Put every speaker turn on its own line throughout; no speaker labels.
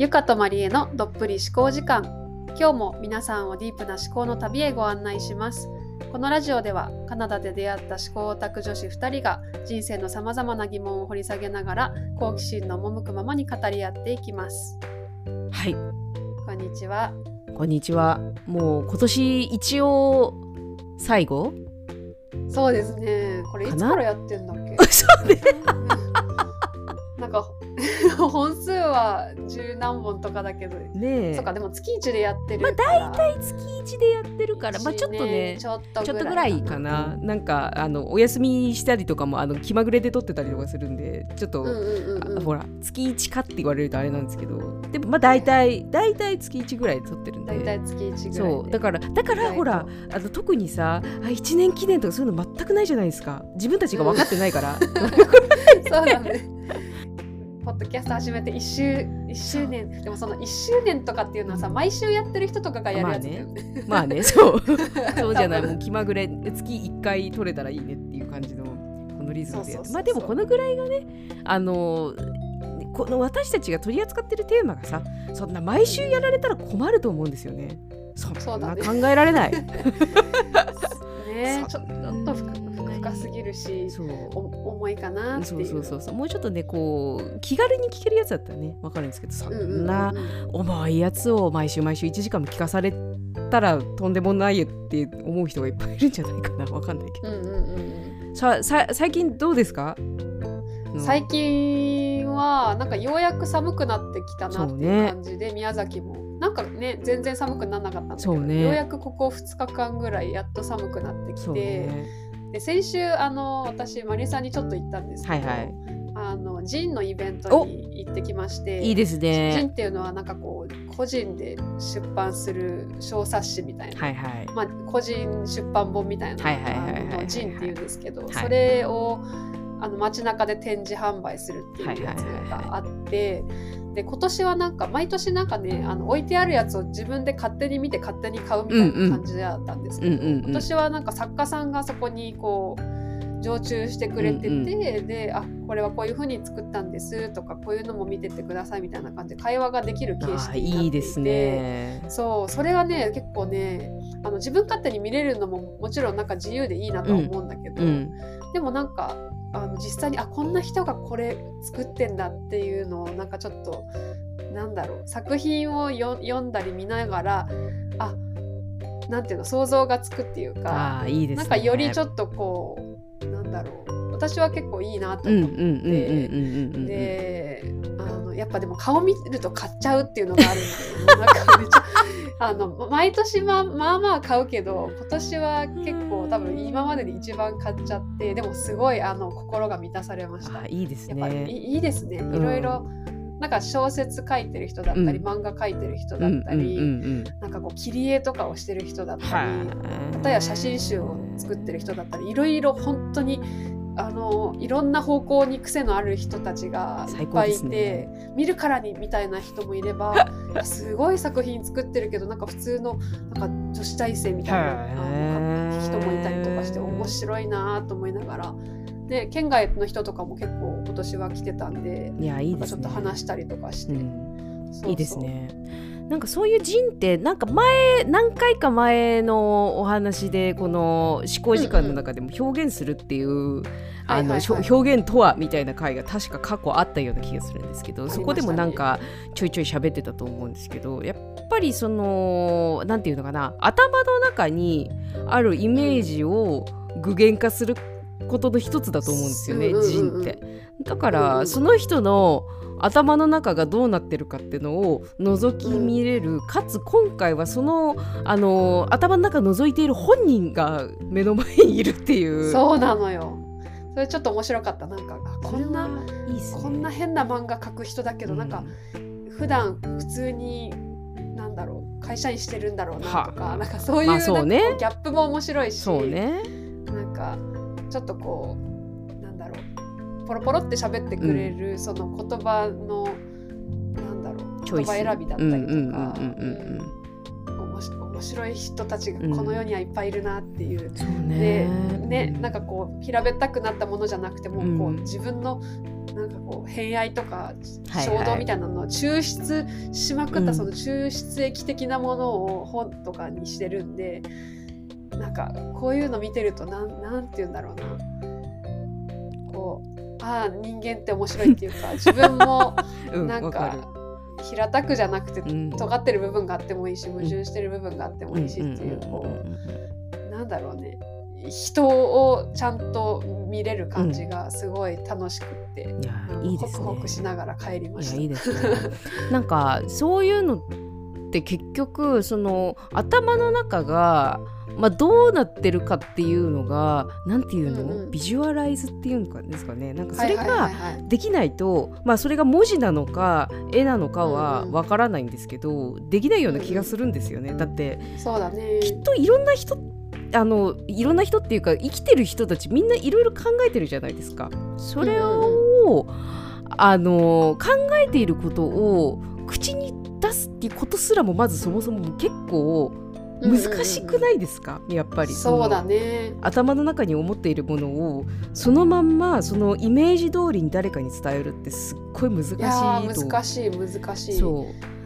ゆかとまりえのどっぷり思考時間。今日も皆さんをディープな思考の旅へご案内します。このラジオではカナダで出会った思考オタク女子2人が人生のさまざまな疑問を掘り下げながら好奇心の赴くままに語り合っていきます。
はい。
こんにちは。
こんにちは。もう今年一応最後？
そうですね。これいつからやってんだっけ？
そうね
なんか 本数は十何本とかだけど。
ねえ。
そっかでも月一でやってる
まあ大体月一でやってるからまあちょっとね
ちょっと
ぐらいかな。な。んかあのお休みしたりとかもあの気まぐれで撮ってたりとかするんでちょっと、
うんうんうんうん。
あほら月1かって言われるとあれなんですけど。でもまあ大体大体月1ぐらいで撮ってるんで。
大体月一ぐらいで。
そうだからだからほらあの特にさあ1年記念とかそういうの全くないじゃないですか。自分たちが分かってないから、
そうだね。ポッドキャスト始めて1周一周年。でもその1周年とかっていうのはさ毎週やってる人とかがやるやつだよね。
まあね そう。そうじゃない。もう気まぐれ。月1回撮れたらいいねっていう感じのこのリズムでまあでもこのぐらいがねあのこの私たちが取り扱ってるテーマがさそんな毎週やられたら困ると思うんですよね。そ
ん
な考えられない。
ねちょっと深深すぎるし
そう。
お重いかな。
そうそうそうそう。もうちょっとねこう気軽に聞けるやつだったらねわかるんですけどそ
うん
な重いやつを毎週毎週1時間も聞かされたらとんでもないよって思う人がいっぱいいるんじゃないかな。わかんないけど。
うんうんうんうん。
ささ最近どうですか？うん
最近はなんかようやく寒くなってきたなっていう感じで、宮崎も。なんかね全然寒くならなかったんだけど、
ね。
ようやくここ2日間ぐらいやっと寒くなってきて、
ね
で先週あの私マリさんにちょっと行ったんですけど、
はいはい。
あのジンのイベントに行ってきまして
いいです
ジン
ね
っていうのはなんかこう個人で出版する小冊子みたいな、
はいはい。
まあ、個人出版本みたいな
はいはい
ジンっていうんですけど、
はい。
それをあの街中で展示販売するっていうやつがあって。で今年はなんか毎年なんかねあの置いてあるやつを自分で勝手に見て勝手に買うみたいな感じだったんですけど、
うんうんうん。
今年はなんか作家さんがそこにこう常駐してくれてて、
うん
であこれはこういう風に作ったんですとかこういうのも見てってくださいみたいな感じで会話ができる形
あ
式になっていて。
いいですね。
そうそれがね結構ねあの自分勝手に見れるのももちろんなんか自由でいいなとは思うんだけど、
うん。
でもなんかあの実際にあこんな人がこれ作ってんだっていうのをなんかちょっとなんだろう作品をよ読んだり見ながらあなんていうの想像がつくっていうか
いいですね。
なんかよりちょっとこうなんだろう私は結構いいなと思って。であのやっぱでも顔見ると買っちゃうっていうのがあるんでなんかめっちゃあの毎年ままあまあ買うけど今年は結構多分今までで一番買っちゃってでもすごいあの心が満たされました。
いいです
やっぱり
ね
いいいですね。
ん
いろいろなんか小説書いてる人だったり、
うん
漫画書いてる人だったり、
うんうんうん
なんかこう切り絵とかをしてる人だったり、またや写真集を作ってる人だったりいろいろ本当にあのいろんな方向に癖のある人たちがいっぱいいて、
です
見るからにみたいな人もいれば すごい作品作ってるけどなんか普通のなんか女子大生みたいな人もいたりとかして面白いなと思いながら。で県外の人とかも結構今年は来てたんで
いやいいですね。
なんかちょっと話したりとかして、
うん。
そうそう。
いいですね。なんかそういうジンってなんか前何回か前のお話でこの思考時間の中でも表現するっていう、あの、
はいはい。はい
しょ表現とはみたいな回が確か過去あったような気がするんですけど、
ね。
そこでもなんかちょいちょい喋ってたと思うんですけどやっぱりそのなんていうのかな頭の中にあるイメージを具現化することの一つだと思うんですよね、
うんうんうんうん。
ジンって。だからその人の頭の中がどうなってるかっていうのを覗き見れる、かつ今回はそのあの頭の中覗いている本人が目の前にいるっていう。
そうなのよ。それちょっと面白かった。なんかあこんない
いね。
こんな変な漫画描く人だけど、なんか普段普通になんだろう会社員してるんだろうなと
は
かなんかそういう,、
まあそうね。
ギャップも面白いし
そうね。
なんかちょっとこうポロポロって喋ってくれる、その言葉のなんだろう言葉選びだったりとか面面白い人たちがこの世にはいっぱいいるなっていう。
そう
で
ね
ね、なんかこう平べったくなったものじゃなくても、こう
うん
自分のなんかこう偏愛とか
はい。
衝動みたいなのを抽出しまくった、
うん。
その抽出液的なものを本とかにしてるんでなんかこういうの見てるとなんなんて言うんだろうな。こうああ人間って面白いっていうか 自分も
うん
なん
わか
平たくじゃなくて
うん。
尖ってる部分があってもいいし矛盾してる部分があってもいいしっていう
うん
こ
うんうんうん。
うなんだろうね。人をちゃんと見れる感じがすごい楽しくって、
いや
あの
いいですね。
ホクホクしながら帰りました。
いやいね。なんかそういうのって結局その頭の中が、まあ、どうなってるかっていうのがなんていうの、
うんうん。
ビジュアライズっていうんかですかね。なんかそれができないと、まあそれが文字なのか絵なのかはわからないんですけど、できないような気がするんですよね、だって
そうだね。
きっといろんな人あのいろんな人っていうか生きてる人たちみんないろいろ考えてるじゃないですか。それを、あの考えていることを口に出すっていうことすらもまずそもそも結構難しくないですか、やっぱり。
そうだ
の
ね。
頭の中に思っているものをそのまんまそのイメージ通りに誰かに伝えるってすっごい難しいと
難しい難しい。
そう。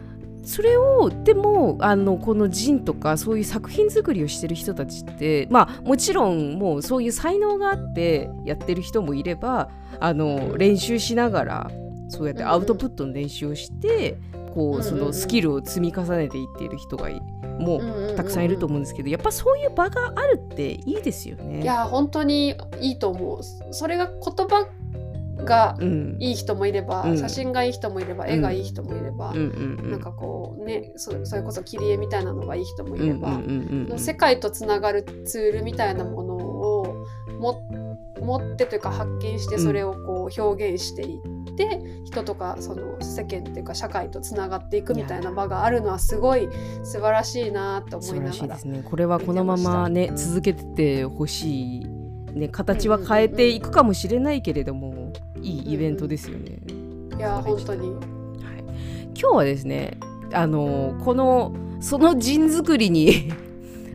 それをでもあのこのジンとかそういう作品作りをしてる人たちってまあもちろんもうそういう才能があってやってる人もいればあの練習しながらそうやってアウトプットの練習をして、こ
うんうん
うそのスキルを積み重ねていっている人がいも
うん
うたくさんいると思うんですけど、やっぱそういう場があるっていいですよね。
いやー本当にいいと思う。それが言葉が
うん、
いい人もいれば、
うん。
写真がいい人もいれば、絵がいい人もいれば、
うんうんうん。
なんかこうねそそれこそ切り絵みたいなのがいい人もいれば、
うんうんうんうん
世界とつながるツールみたいなものをも持ってというか発見して
うん。
それをこう表現していって、人とかその世間っていうか社会とつながっていくみたいな場があるのはすごい素晴らしいなと思いながら
らしいですね。これはこのままね続けててほしい、ね、形は変えていくかもしれないけれども、いいイベントですよね。
いや本当に。
はい、今日はですねあのこのその陣作りに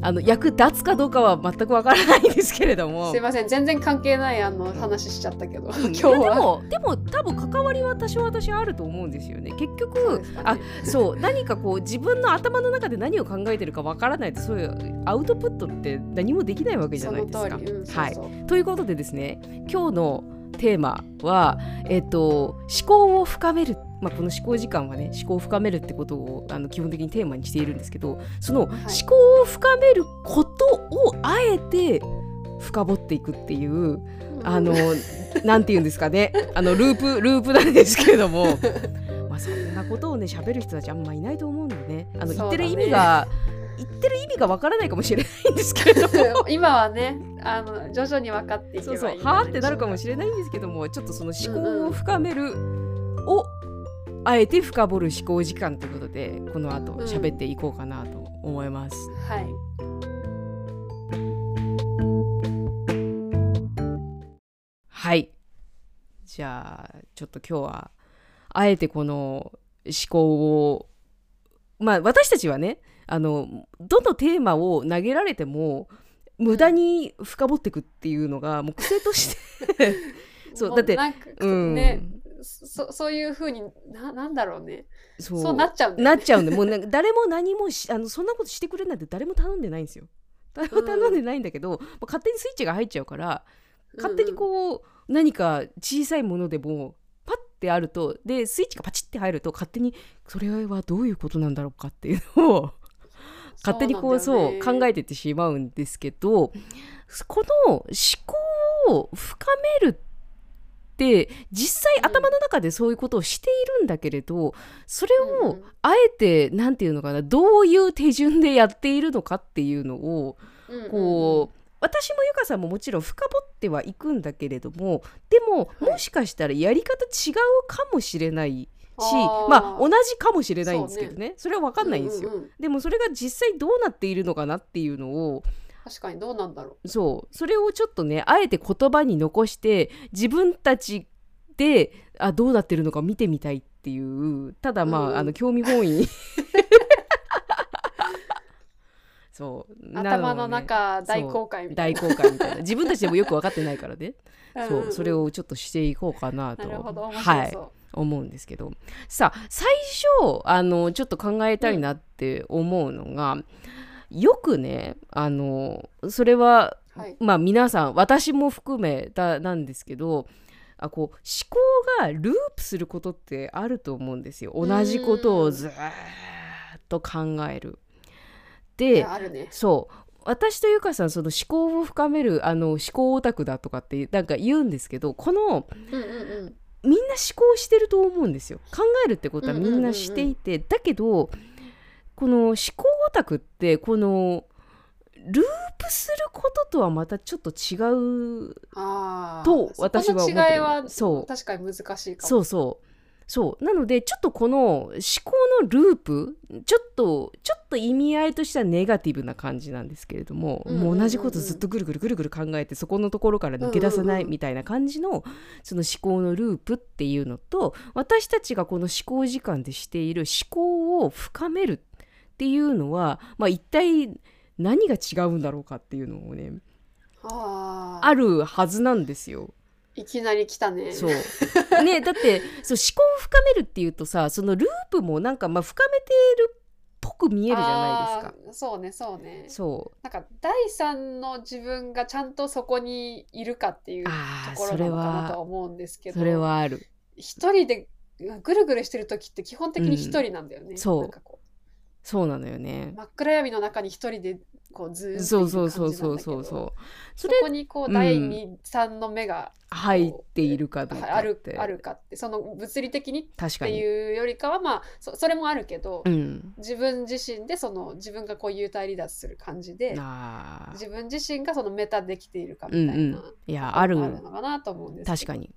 あの役立つかどうかは全くわからないんですけれども。
すいません。全然関係ないあの話しちゃったけど。今
い
日
やで
は。
もでも多分関わりは多少私はあると思うんですよね。結局
そうですか
あ
ね
そう何かこう自分の頭の中で何を考えてるかわからないとそういうアウトプットって何もできないわけじゃ
そ
ないですか。
の通り、うん、そう
はい。
そう
ということでですね今日のテーマは、えっと思考を深める、まあ、この思考時間はね思考を深めるってことをあの基本的にテーマにしているんですけどその思考を深めることをあえて深掘っていくっていうあのなんて言うんですかね。あのループループなんですけれども。まあそんなことをね喋る人たちあんまいないと思うんでね。あの言ってる意味が、言ってる意味がわからないかもしれないんですけれども。
今はねあの徐々に分かっていけば
そ
いういんじゃ
そう。はあってなるかもしれないんですけどもちょっとその思考を深めるをあえて深掘る思考時間ということでこの後喋っていこうかなと思います。
はい。
はい。じゃあちょっと今日はあえてこの思考をまあ私たちはねあのどのテーマを投げられても無駄に深掘っていくっていうのがもう癖として。そう
も
だって
なんか
うん。
ねそそういうふうにななんだろうね。
そ
そうなっちゃうんだよね。
なっちゃうんでもうなんか誰も何もしあのそんなことしてくれなんて誰も頼んでないんですよ。誰も頼んでないんだけど、もう勝手にスイッチが入っちゃうから勝手にこう、何か小さいものでもパッてあるとでスイッチがパチッて入ると勝手にそれはどういうことなんだろうかっていうのを勝手にこうそう考えてってしまうんですけどこの思考を深めるって実際
うん
頭の中でそういうことをしているんだけれどそれをあえて何て言うのかなどういう手順でやっているのかっていうのをこう私もゆかさんももちろん深掘ってはいくんだけれどもでも
はい。
もしかしたらやり方違うかもしれないまあ同じかもしれないんですけどね。それは分かんないんですよ。
うううん。
でもそれが実際どうなっているのかなっていうのを
確かにどうなんだろ
そう。それをちょっとねあえて言葉に残して自分たちであどうなってるのか見てみたいっていうただまあ,、
うん。
あの興味本位に。そう。
頭の
なね
中大公開みたい
大公開みたいな。自分たちでもよく分かってないからね。
な。
そ
んん。
う。それをちょっとしていこうかなと。
なるほど。面
はい
白そう。
思うんですけどさあ最初あのちょっと考えたいなって思うのが、よくねあのそれは
はい。
まあ皆さん私も含めだなんですけどあこう思考がループすることってあると思うんですよ同じことをずーっと考える。
い
で
ね。
そう私とゆかさんその思考を深めるあの思考オタクだとかってなんか言うんですけどこの
うんうんうん。
みんな思考してると思うんですよ。考えるってことはみんなしていて、だけどこの思考オタクってこのループすることとはまたちょっと違う。と私は思ってる。
そこの違いは
そう。
確かに難しいかも。
そうそうそうなのでちょっとこの思考のループちょっとちょっと意味合いとしてはネガティブな感じなんですけれども、
うんうんうんうん
もう同じことずっとぐるぐるぐるぐる考えてそこのところから抜け出せな
うんうんうん
いみたいな感じのその思考のループっていうのと私たちがこの思考時間でしている思考を深めるっていうのは、まあ、一体何が違うんだろうかっていうのをね。
あ
るはずなんですよ。
いきなり来たね。
そう ねだってそう思考を深めるっていうとさそのループもなんかまあ深めてるっぽく見えるじゃないですか。
そうねそうね。
そう
なんか第三の自分がちゃんとそこにいるかっていうところなのかなとは思うんですけど
それはある
一人でぐるぐるしてる時って基本的に一人なんだよね、
んそう
なんかこ
そうなのよ
う
ね。
真っ暗闇の中に一人でこうずーっ
そうそうそうそうそうそう。そ
こにこ
う
うん第二、三の目が
入っているかどう
ある
かって。
あるかって。その物理的にっ。ていうよりかはまあそそれもあるけど、
うん、
自分自身でその自分がこう幽体離脱する感じで自分自身がそのメタできているかみたいな、
うんうん。いやある
あるのかなと思うんです
確かに。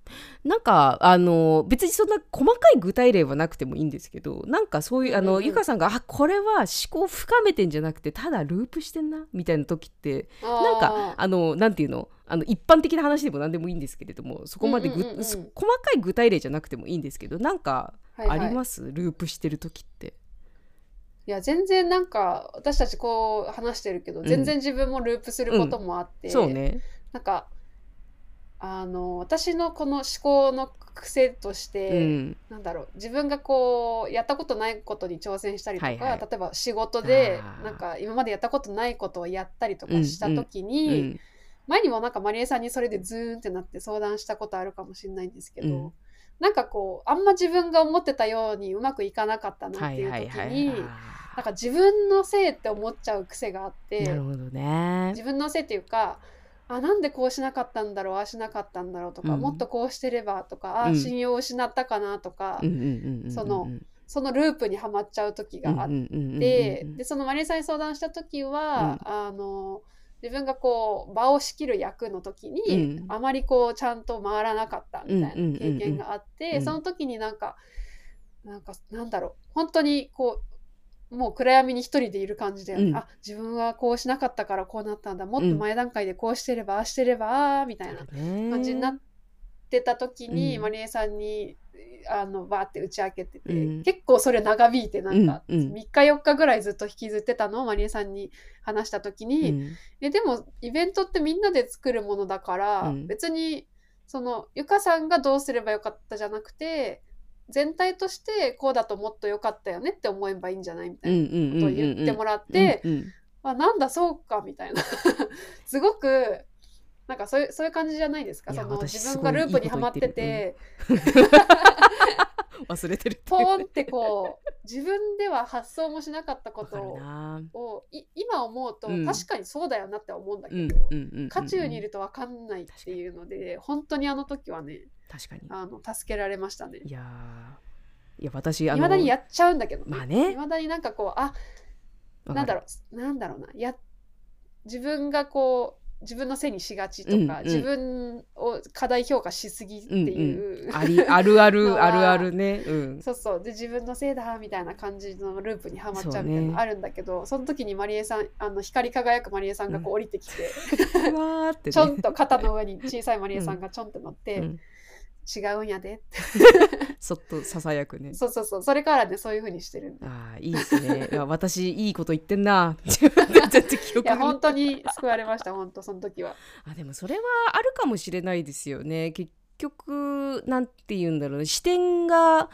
なんかあの別にそんな細かい具体例はなくてもいいんですけどなんかそういうあの、
うんうんうん。
ゆかさんがあこれは思考深めてんじゃなくてただループしてんな？みたいな時ってなんかあのなんていうの？あの一般的な話でも何でもいいんですけれどもそこまでぐ、
うんうん
細かい具体例じゃなくてもいいんですけどなんか
はいはい。
あります、ループしてる時って。
いや全然なんか私たちこう話してるけど、
ん。
全然自分もループすることもあって、
そうね。
なんかあの私のこの思考の癖とし
う
て、
ん、
なんだろう自分がこうやったことないことに挑戦したりとか、
はいはい。
例えば仕事でなんか今までやったことないことをやったりとかした時
う
に、
ん、
前にもなんかマリエさんにそれでズーンってなって相談したことあるかもしれないんですけど、
うん。
なんかこうあんま自分が思ってたようにうまくいかなかったな
はい
っていう
はいはい
時に
あ
なんか自分のせいって思っちゃう癖があって
ね。
自。分のせいっていうかあなんでこうしなかったんだろうああしなかったんだろうとか、
うん。
もっとこうしてればとか、あ
うん。
あ信用を失ったかなとか、そのそのループにはまっちゃう時があって、でそのマリエさんに相談した時は、あの自分がこう場を仕切る役の時に、
うん。
あまりこうちゃんと回らなかったみたい
うんうんうんう
なん。経験があって、
うん。
その時になんかなんかなんだろう本当にこうもう暗闇に一人でいる感じで、
うん。
あ自分はこうしなかったからこうなったんだ。もっと前段階でこうしてれば、ああしてればみたいな感
感
じになってた時に、
うん。
マリエさんにあのバーって打ち明けてて、
うん。
結構それ長引いてなんか、
うん。うん。
3日4日ぐらいずっと引きずってたの？をマリエさんに話した時に、えでもイベントってみんなで作るものだから、
うん。
別にそのゆかさんがどうすればよかったじゃなくて全体としてこうだともっとよかったよねって思えばいいんじゃないみたいなことを言ってもらって、あなんだそうかみたいな。すごくなんかそういうそういう感じじゃないですか？その
私
自分がループにはまってて
忘れてる
ポーンってこう自分では発想もしなかったこと
な。
をい今思うと
うん。
確かにそうだよなって思うんだけ
うん
ど、渦中にいると分かんないっていうので本当にあの時はね
確かに。
あの助けられましたね。
いやーいや私
いまだにやっちゃうんだけど
まあね。
いまだになんかこうあなんだろうなんだろうな。や自分がこう自分のせいにしがちとか、
うんうん。
自分を過大評価しすぎっていう、
あり あるあるあるあるね。うん。
そうそう。で自分のせいだみたいな感じのループにはまっちゃうみたいなあるんだけどそ,、の時にマリエさんあの光り輝くマリエさんがこう降りてきて、
うわーってね。
ちょんと肩の上に小さいマリエさんがちょんと乗って、
うん
違うんやで。っ て
そっとささやくね。
そうそうそう。それからねそういうふうにしてる
ああいいですね。いや私いいこと言ってんな。全然記憶が。
いや本当に救われました本当その時は。
あでもそれはあるかもしれないですよね。結局なんて言うんだろうね。視点が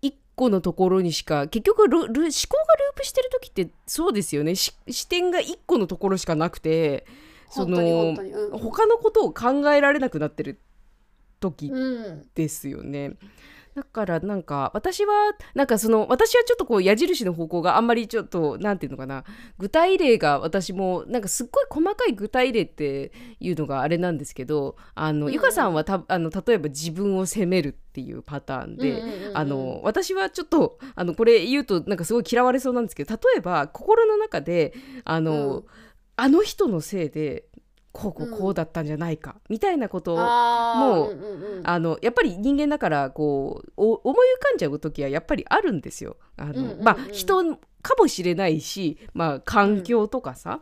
一個のところにしか結局ルル思考がループしてる時ってそうですよね。し視点が一個のところしかなくてそ
本当に本
の
当に。うん。
他のことを考えられなくなってる。時
うん。
ですよね。だからなんか私はなんかその私はちょっとこう矢印の方向があんまりちょっとなんていうのかな。具体例が私もなんかすっごい細かい具体例っていうのがあれなんですけどあの、
うんうん。
ゆかさんはたあの例えば自分を責めるっていうパターンで、
うんうんうんうん。
あの私はちょっとあのこれ言うとなんかすごい嫌われそうなんですけど例えば心の中であの、
うん。
あの人のせいでこうこうこうだったんじゃないか、みたいなことをもう
うんうんうん。
あのやっぱり人間だからこうお思い浮かんじゃう時はやっぱりあるんですよ。あの
うんうんうん。
まあ人かもしれないし、まあ、環境とかさ、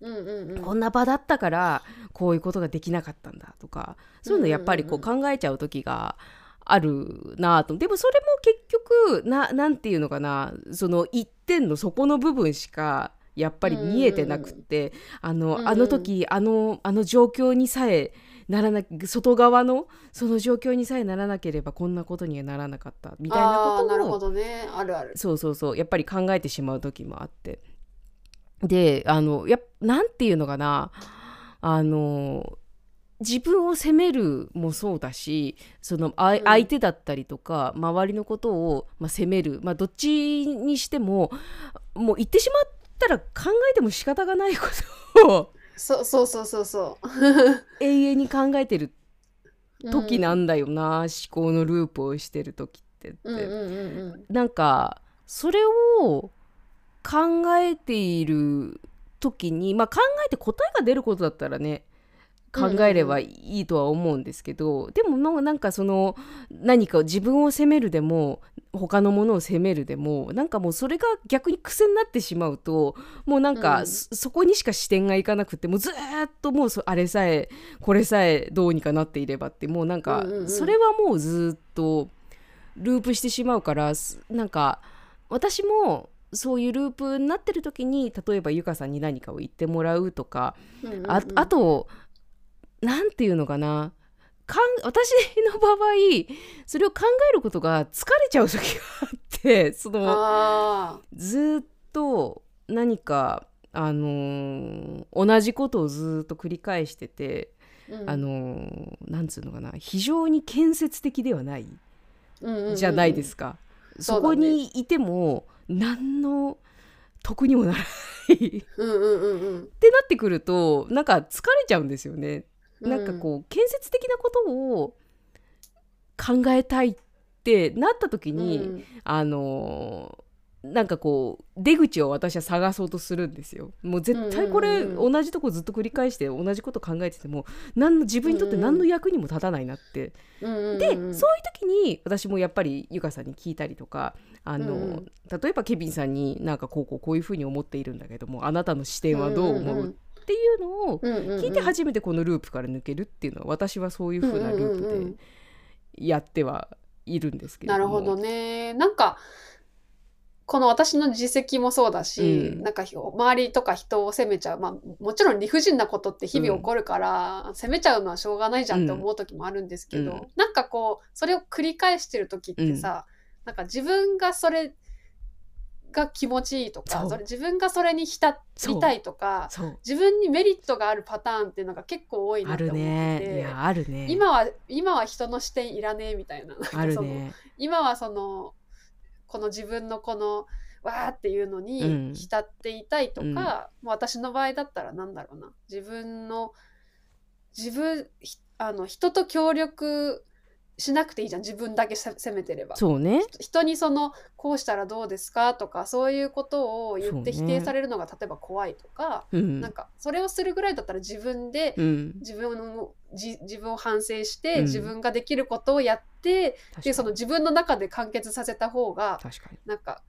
うん。うんうん
こんな場だったからこういうことができなかったんだとかそういうのやっぱりこう
うん。
考えちゃう時があるなと。でもそれも結局ななんていうのかなその一点の底の部分しかやっぱり見えてなくって、あのあの時あのあの状況にさえならな外側のその状況にさえならなければこんなことにはならなかったみたいな
あーなるほ
ことを
どね。あるある。
そうそうそう。やっぱり考えてしまう時もあって。であのやっなんていうのかな。あの自分を責めるもそうだしその相手だったりとか周りのことを、まあ、責める、まあ、どっちにしてももう言ってしまったら考えても仕方がないことを
そうそうそうそうそ
永遠に考えてる
う
時なんだよな、思考のループをしてる時ってって。
うんうんうんうん。
なんかそれを考えている時にまあ考えて答えが出ることだったらね考えればいいとは思うんですけど、でももうなんかその何か自分を責めるでも他のものを責めるでもなんかもうそれが逆に癖になってしまうともうなんか、
うん。
そそこにしか視点がいかなくてもうずーっともうそあれさえこれさえどうにかなっていればってもうなんか、それはもうずーっとループしてしまうからすなんか私もそういうループになってる時に例えばゆかさんに何かを言ってもらうとかああとなんていうのかなかん私の場合それを考えることが疲れちゃう時があって その
あ
ずーっと何か、あのー同じことをずーっと繰り返してて、
ーうん。
あのーなんつうのかな非常に建設的ではないじゃないですか。そこにいても何の得にもならない。って
うんうんうん。うん
なってくるとなんか疲れちゃうんですよね。なんかこう建設的なことを考えたいってなった時
うん
に、
うん。
あのーなんかこう出口を私は探そうとするんですよ。もう絶対これ同じとこずっと繰り返して同じこと考えてても何の自分にとって何の役にも立たないなって。
うん
で、そういう時に私もやっぱりゆかさんに聞いたりとかあの、
うんうん。
例えばケビンさんになんかこうこうこういうふうに思っているんだけどもあなたの視点はどう思う？っていうのを聞いて初めてこのループから抜けるっていうのは私はそういうふうなルー
うんうんうんうん。
プでやってはいるんですけれども。
なるほどね。なんかこの私の自責もそうだし、
うん。
なんかひ周りとか人を責めちゃう、まあ、もちろん理不尽なことって日々起こるから、責めちゃうのはしょうがないじゃんって思う時もあるんですけど、
うん。
なんかこうそれを繰り返してる時ってさ、なんか自分がそれが気持ちいいとか
そ
れ自分がそれに浸りたいとか自分にメリットがあるパターンっていうのが結構多いなって思って
ね。い
て。
やあるね。
今は今は人の視点いらねえみたいな
あるね。
今はそのこの自分のこのわーっていうの
うん
に浸っていたいとか、
うん
もう私の場合だったらなんだろうな自分の自分ひあの人と協力しなくていいじゃん自分だけせ責めてれば。
そうね。
人にそのこうしたらどうですかとかそういうことを言って否定されるのが例えば怖いとか、
うん
なんかそれをするぐらいだったら自分で
うん。
自分をじ自分を反省して、
うん
自分ができることをやってでその自分の中で完結させた方が
確かに。
なんか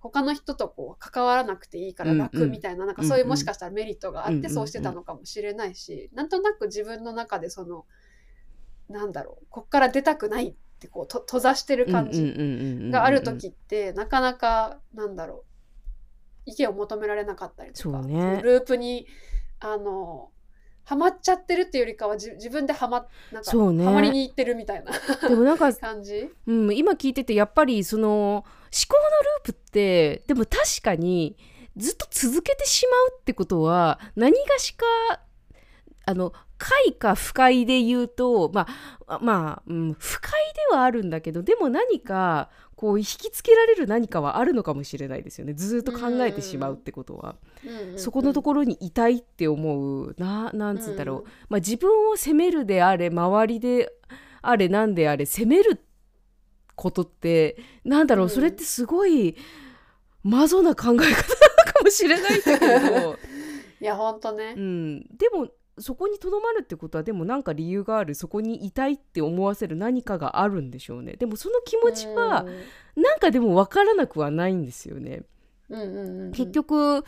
他の人とこう関わらなくていいから
うんうん
楽みたいな,、なんか
うん
そういうもしかしたらメリットがあって
うんうん
そうしてたのかもしれないし、なんとなく自分の中でそのなんだろうこっから出たくないってこうと閉ざしてる感じがある時ってなかなかなんだろう意見を求められなかったりとか、
そうね。
ループにあのハマっちゃってるっていうよりかはじ自分でハマなんか
そうね。
ハマりに行ってるみたいな
でもなんか、
感じ？
うん、今聞いててやっぱりその思考のループってでも確かにずっと続けてしまうってことは何がしかあの快か不快で言うとまあまあ、うん、不快ではあるんだけどでも何かこう引きつけられる何かはあるのかもしれないですよね。ずっと考えてしまうってことは。そこのところにいたいって思うななんつうんだろう、まあ、自分を責めるであれ周りであれなんであれ責めることってなんだろう、
うん。
それってすごいマゾな考え方なのかもしれないんだけど、
いやほんとね。
う。ん、でもそこにとどまるってことはでもなんか理由があるそこにいたいって思わせる何かがあるんでしょうね。でもその気持ちはなんかでも分からなくはないんですよね。
うんうんうんうん。
結局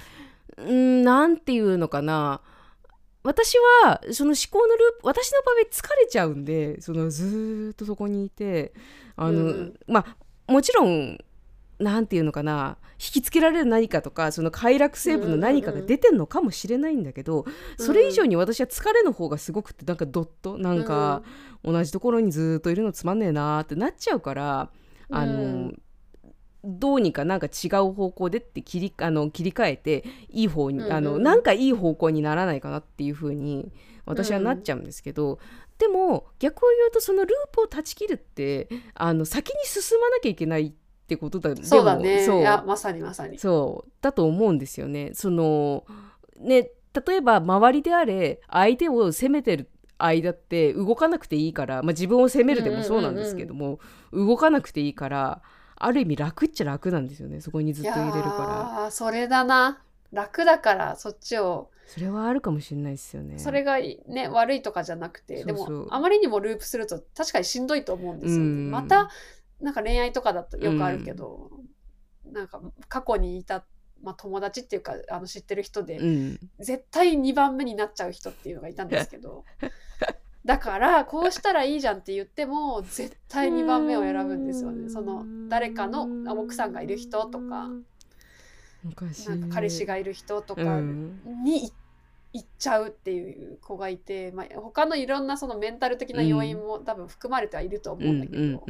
うんなんていうのかな。私はその思考のループ私の場合疲れちゃうんでそのずーっとそこにいてあの、
うんうん。
まあもちろんなんていうのかな引きつけられる何かとかその快楽成分の何かが出てんのかもしれないんだけど、それ以上に私は疲れの方がすごくてなんかドッとなんか同じところにずーっといるのつまんねえなーってなっちゃうからあの、
うん
どうにかなんか違う方向でって切りあの切り替えていい方に、あのなんかいい方向にならないかなっていう風に私はなっちゃうんですけど、でも逆を言うとそのループを断ち切るってあの先に進まなきゃいけないってことだ
そうだね。
でもそう
いやまさにまさに。
そうだと思うんですよね。そのね例えば周りであれ相手を責めてる間って動かなくていいから、まあ、自分を責めるでもそうなんですけども、動かなくていいからある意味楽っちゃ楽なんですよねそこにずっと入れるから
いやーそれだな。楽だからそっちを
それはあるかもしれないですよね。
それがね悪いとかじゃなくてでもあまりにもループすると確かにしんどいと思うんですよね、
うん
またなんか恋愛とかだとよくあるけど、なんか過去にいた、まあ、友達っていうかあの知ってる人で、
うん、
絶対2番目になっちゃう人っていうのがいたんですけど だからこうしたらいいじゃんって言っても絶対2番目を選ぶんですよね。その誰かのあ奥さんがいる人とか
昔
なんか彼氏がいる人と
う
か
ん。
にい行っちゃうっていう子がいて、まあ、他のいろんなそのメンタル的な要因も多分含まれてはいると思うんだけど、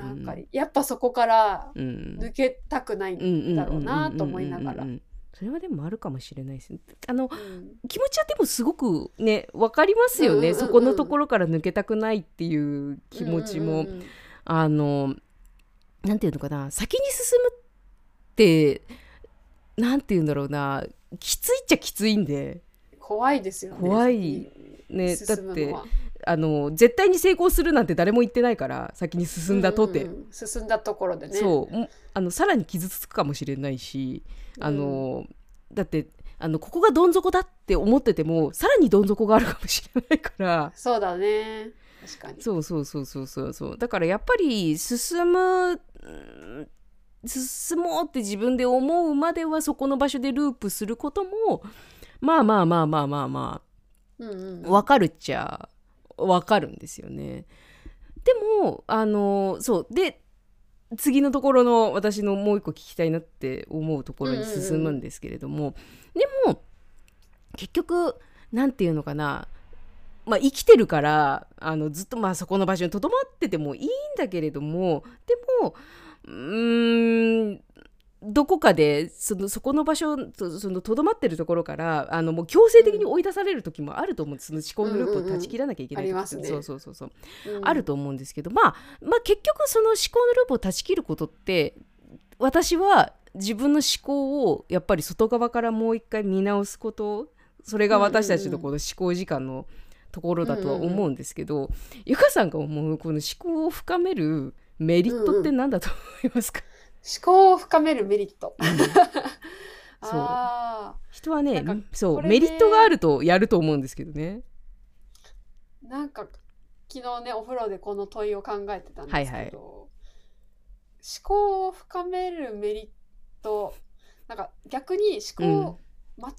なんかやっぱそこから
うん
抜けたくないんだろうなと思いながら
それはでもあるかもしれないですねあの
うん
気持ちはでもすごくね分かりますよね、
うんうんうんうん
そこのところから抜けたくないっていう気持ちも、
うんうんうん
あのなんていうのかな先に進むってなんていうんだろうな。きついっちゃきついんで。
怖いですよね。
怖いね。
先に進むのは。
あの絶対に成功するなんて誰も言ってないから先に進んだとて、
うんうんうん。進んだところでね。
そう。もあのさらに傷つくかもしれないしあの、だってあのここがどん底だって思っててもさらにどん底があるかもしれないから。
そうだね。確かに。
そうそうそうそうそうそう。だからやっぱり進むうん進もうって自分で思うまではそこの場所でループすることもまあまあまあまあまあま
うんうん。
あわかるっちゃわかるんですよね。でもあのそう。で次のところの私のもう一個聞きたいなって思うところに進むんですけれども、でも結局なんていうのかな。まあ生きてるからあのずっとまあそこの場所にとどまっててもいいんだけれどもでもうーんどこかでそのそこの場所とそのとどまってるところからあのもう強制的に追い出される時もあると思うんですその思考のループを断ち切らなきゃいけない時って、
うんうん。
そうそうそうそう。
うん。
あると思うんですけど、まあ、まあ結局その思考のループを断ち切ることって私は自分の思考をやっぱり外側からもう一回見直すことそれが私たちのこの思考時間のところだとは思うんですけど、ゆかさんが思うこの思考を深めるメリットって何だと思いますか、
思考を深めるメリット。
そう。
あ
人はねそうメリットがあるとやると思うんですけどね。
ーなんか昨日ねお風呂でこの問いを考えてたんですけど、
はいはい。
思考を深めるメリットなんか逆に思考を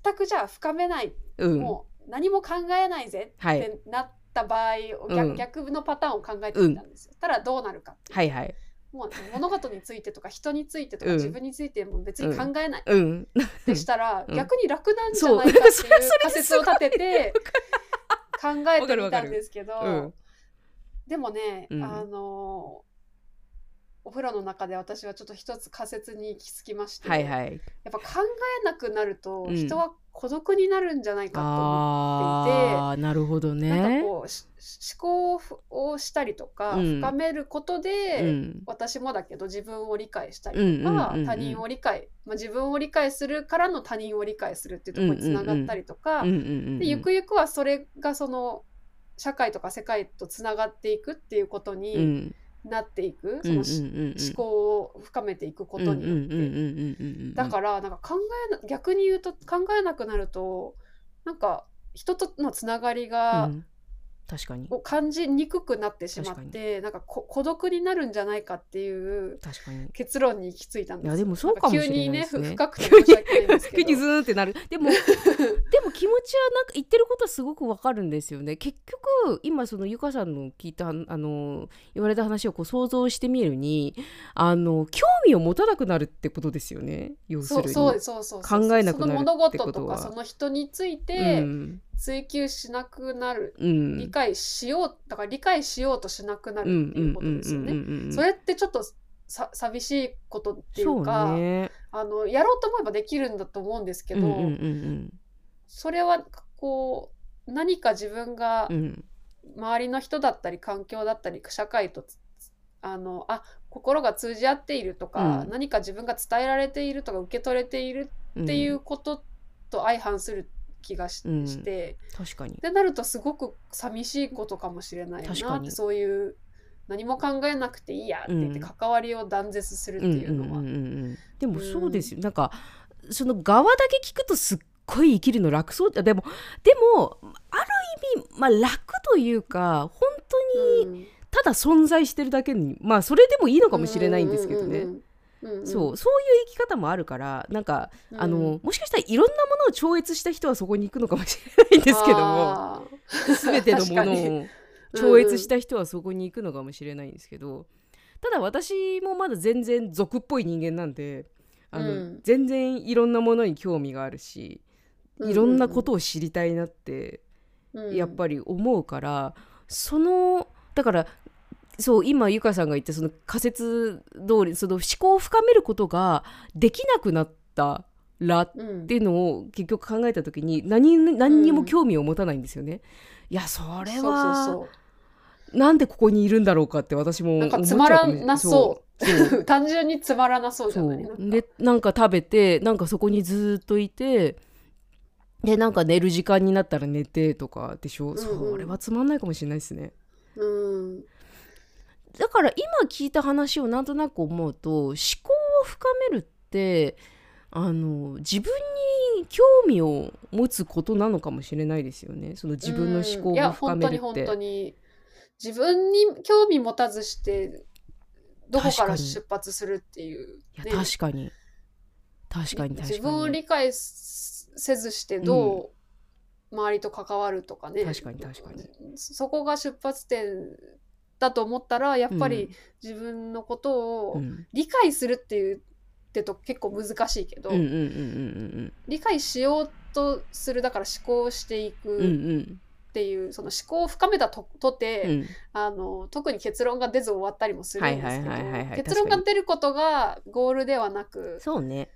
全くじゃあ深めない、
うん、
もう何も考えないぜ
はい。
ってなっった場合を逆,、
うん。
逆のパターンを考えてみたんですよ。たらどうなるかっていう。
はいはい。
もう物事についてとか人についてとか
うん。
自分についても別に考えない。
うん。
ってしたら、
うん。
逆に楽なんじゃないかっていう仮説を 立てて考えてみたんですけど、
うん。
でもね、
うん。
あのお風呂の中で私はちょっと一つ仮説に行き着きまして、
はいはい。
やっぱ考えなくなると
うん。
人は孤独になるんじゃないかと思
ああなるほど
って、なんか
ね
こうし思考をしたりとか、
うん。
深めることで、
うん。
私もだけど自分を理解したり
うん
とか、他人を理解、まあ、自分を理解するからの他人を理解するっていうところにつながったりとか、でゆくゆくはそれがその社会とか世界とつながっていくっていうこと
う
に
ん
なっていく、その思考を深めていくことによって。だからなんか考えな逆に言うと考えなくなるとなんか人とのつながりが、
うん確かに。
を感じにくくなってしまってなんかこ孤独になるんじゃないかっていう結論に行き着いたんです。よ
いやでもそうかもしれないですね。
急にねふ 深くて申し訳ないんですけ
急にズ
ど
ーンってなる。でも でも気持ちはなんか言ってることはすごくわかるんですよね。結局今そのゆかさんの聞いたあの言われた話をこう想像してみるにあの興味を持たなくなるってことですよね。要するに。
そうそうそうそうそう。
考えなくなる
その物
ってことは。
事とかその人につい
うん。
て追求しなくなる、
うん
理解しようだから理解しようとしなくな
うん
るっていうことですよね。それってちょっとさ寂しいことってい
そう
うか
ね
あのやろうと思えばできるんだと思うんですけど、それはこう何か自分が周りの人だったり環境だったり社会とつあのあ心が通じ合っているとか、
うん
何か自分が伝えられているとか受け取れているっていうことと相反する気がし,、
うん。
て。
確かに。
ってなるとすごく寂しいことかもしれない
確かに。
なってそういう何も考えなくていいやって言って
うん。
関わりを断絶するっていうのは。
んんうんうんでもそうですよ、なんかその側だけ聞くとすっごい生きるの楽そう。でもでもある意味、まあ、楽というか本当に
うん。
ただ存在してるだけにまあそれでもいいのかもしれないんですけどね、
うんうんうんうん
そうそういう生き方もあるからなんか、あのもしかしたらいろんなものを超越した人はそこに行くのかもしれないんですけども全てのものを 超越した人はそこに行くのかもしれないんですけどただ私もまだ全然俗っぽい人間なんであの、
うん。
全然いろんなものに興味があるしいろんなことを知りたいなって
うん。
やっぱり思うからそのだからそう今ゆかさんが言ったその仮説通りその思考を深めることができなくなったらっ
うん
ていうのを結局考えた時に何に何にも興味を持たないんですよね。いやそれは
そうそう
なんでここにいるんだろうかって私も
なんかつまらなそう。単純につまらなそうじゃ
そ
ない？
でなんか食べてなんかそこにずっといてでなんか寝る時間になったら寝てとかでしょ、
んうん。
それはつまんないかもしれないですね。
うん
だから今聞いた話をなんとなく思うと思考を深めるってあの自分に興味を持つことなのかもしれないですよね。その自分の思考を深めるっ
本当に本
て
当に自分に興味持たずしてどこから出発するっていう、
いや
ね
確かに。確かに確かに。
自分を理解せずしてどう周りと関わるとかね、
確かに確かに。
そこが出発点だと思ったらやっぱり
うん。
自分のことを
うん。
理解するっていうってと結構難しいけど、
うんうんうんうん
理解しようとするだから思考してい
うんうんう
く
ん。
っていう、その思考を深めたととて、
うん。
あの特に結論が出ず終わったりもするんですけど結論が出ることがゴールではなく
そうね。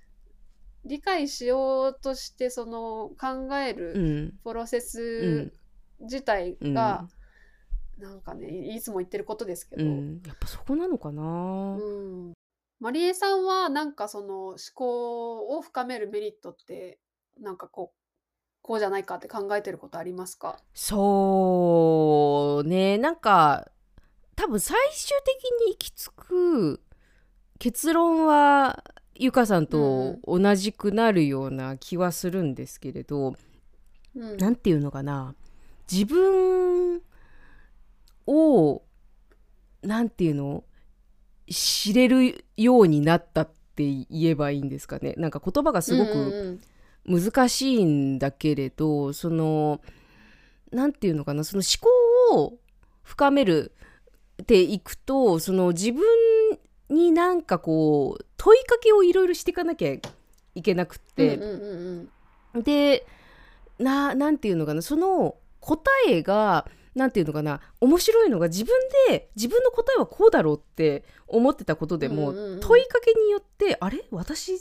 理解しようとしてその考え
う
る
ん。
プロセス自体
うん。
が、なんかねいつも言ってることですけど、
うん、やっぱそこなのかな、
うん。マリエさんはなんかその思考を深めるメリットってなんかこうこうじゃないかって考えてることありますか？
そうね。なんか多分最終的に行き着く結論はゆかさんと同じくなるような気はするんですけれど、
うん。
なんていうのかな。自分をなんていうの知れるようになったって言えばいいんですかね。なんか言葉がすご
うん
く
うん。
難しいんだけれどそのなんていうのかな。その思を深めるっていくとその自分になんかこう問いかけをいろいろしていかなきゃいけなくって、
うんうんうんうん。
でななんていうのかな。その答えがなんていうのかな面白いのが自分で自分の答えはこうだろうって思ってたことでも、
うんうんうん
問いかけによってあれ？私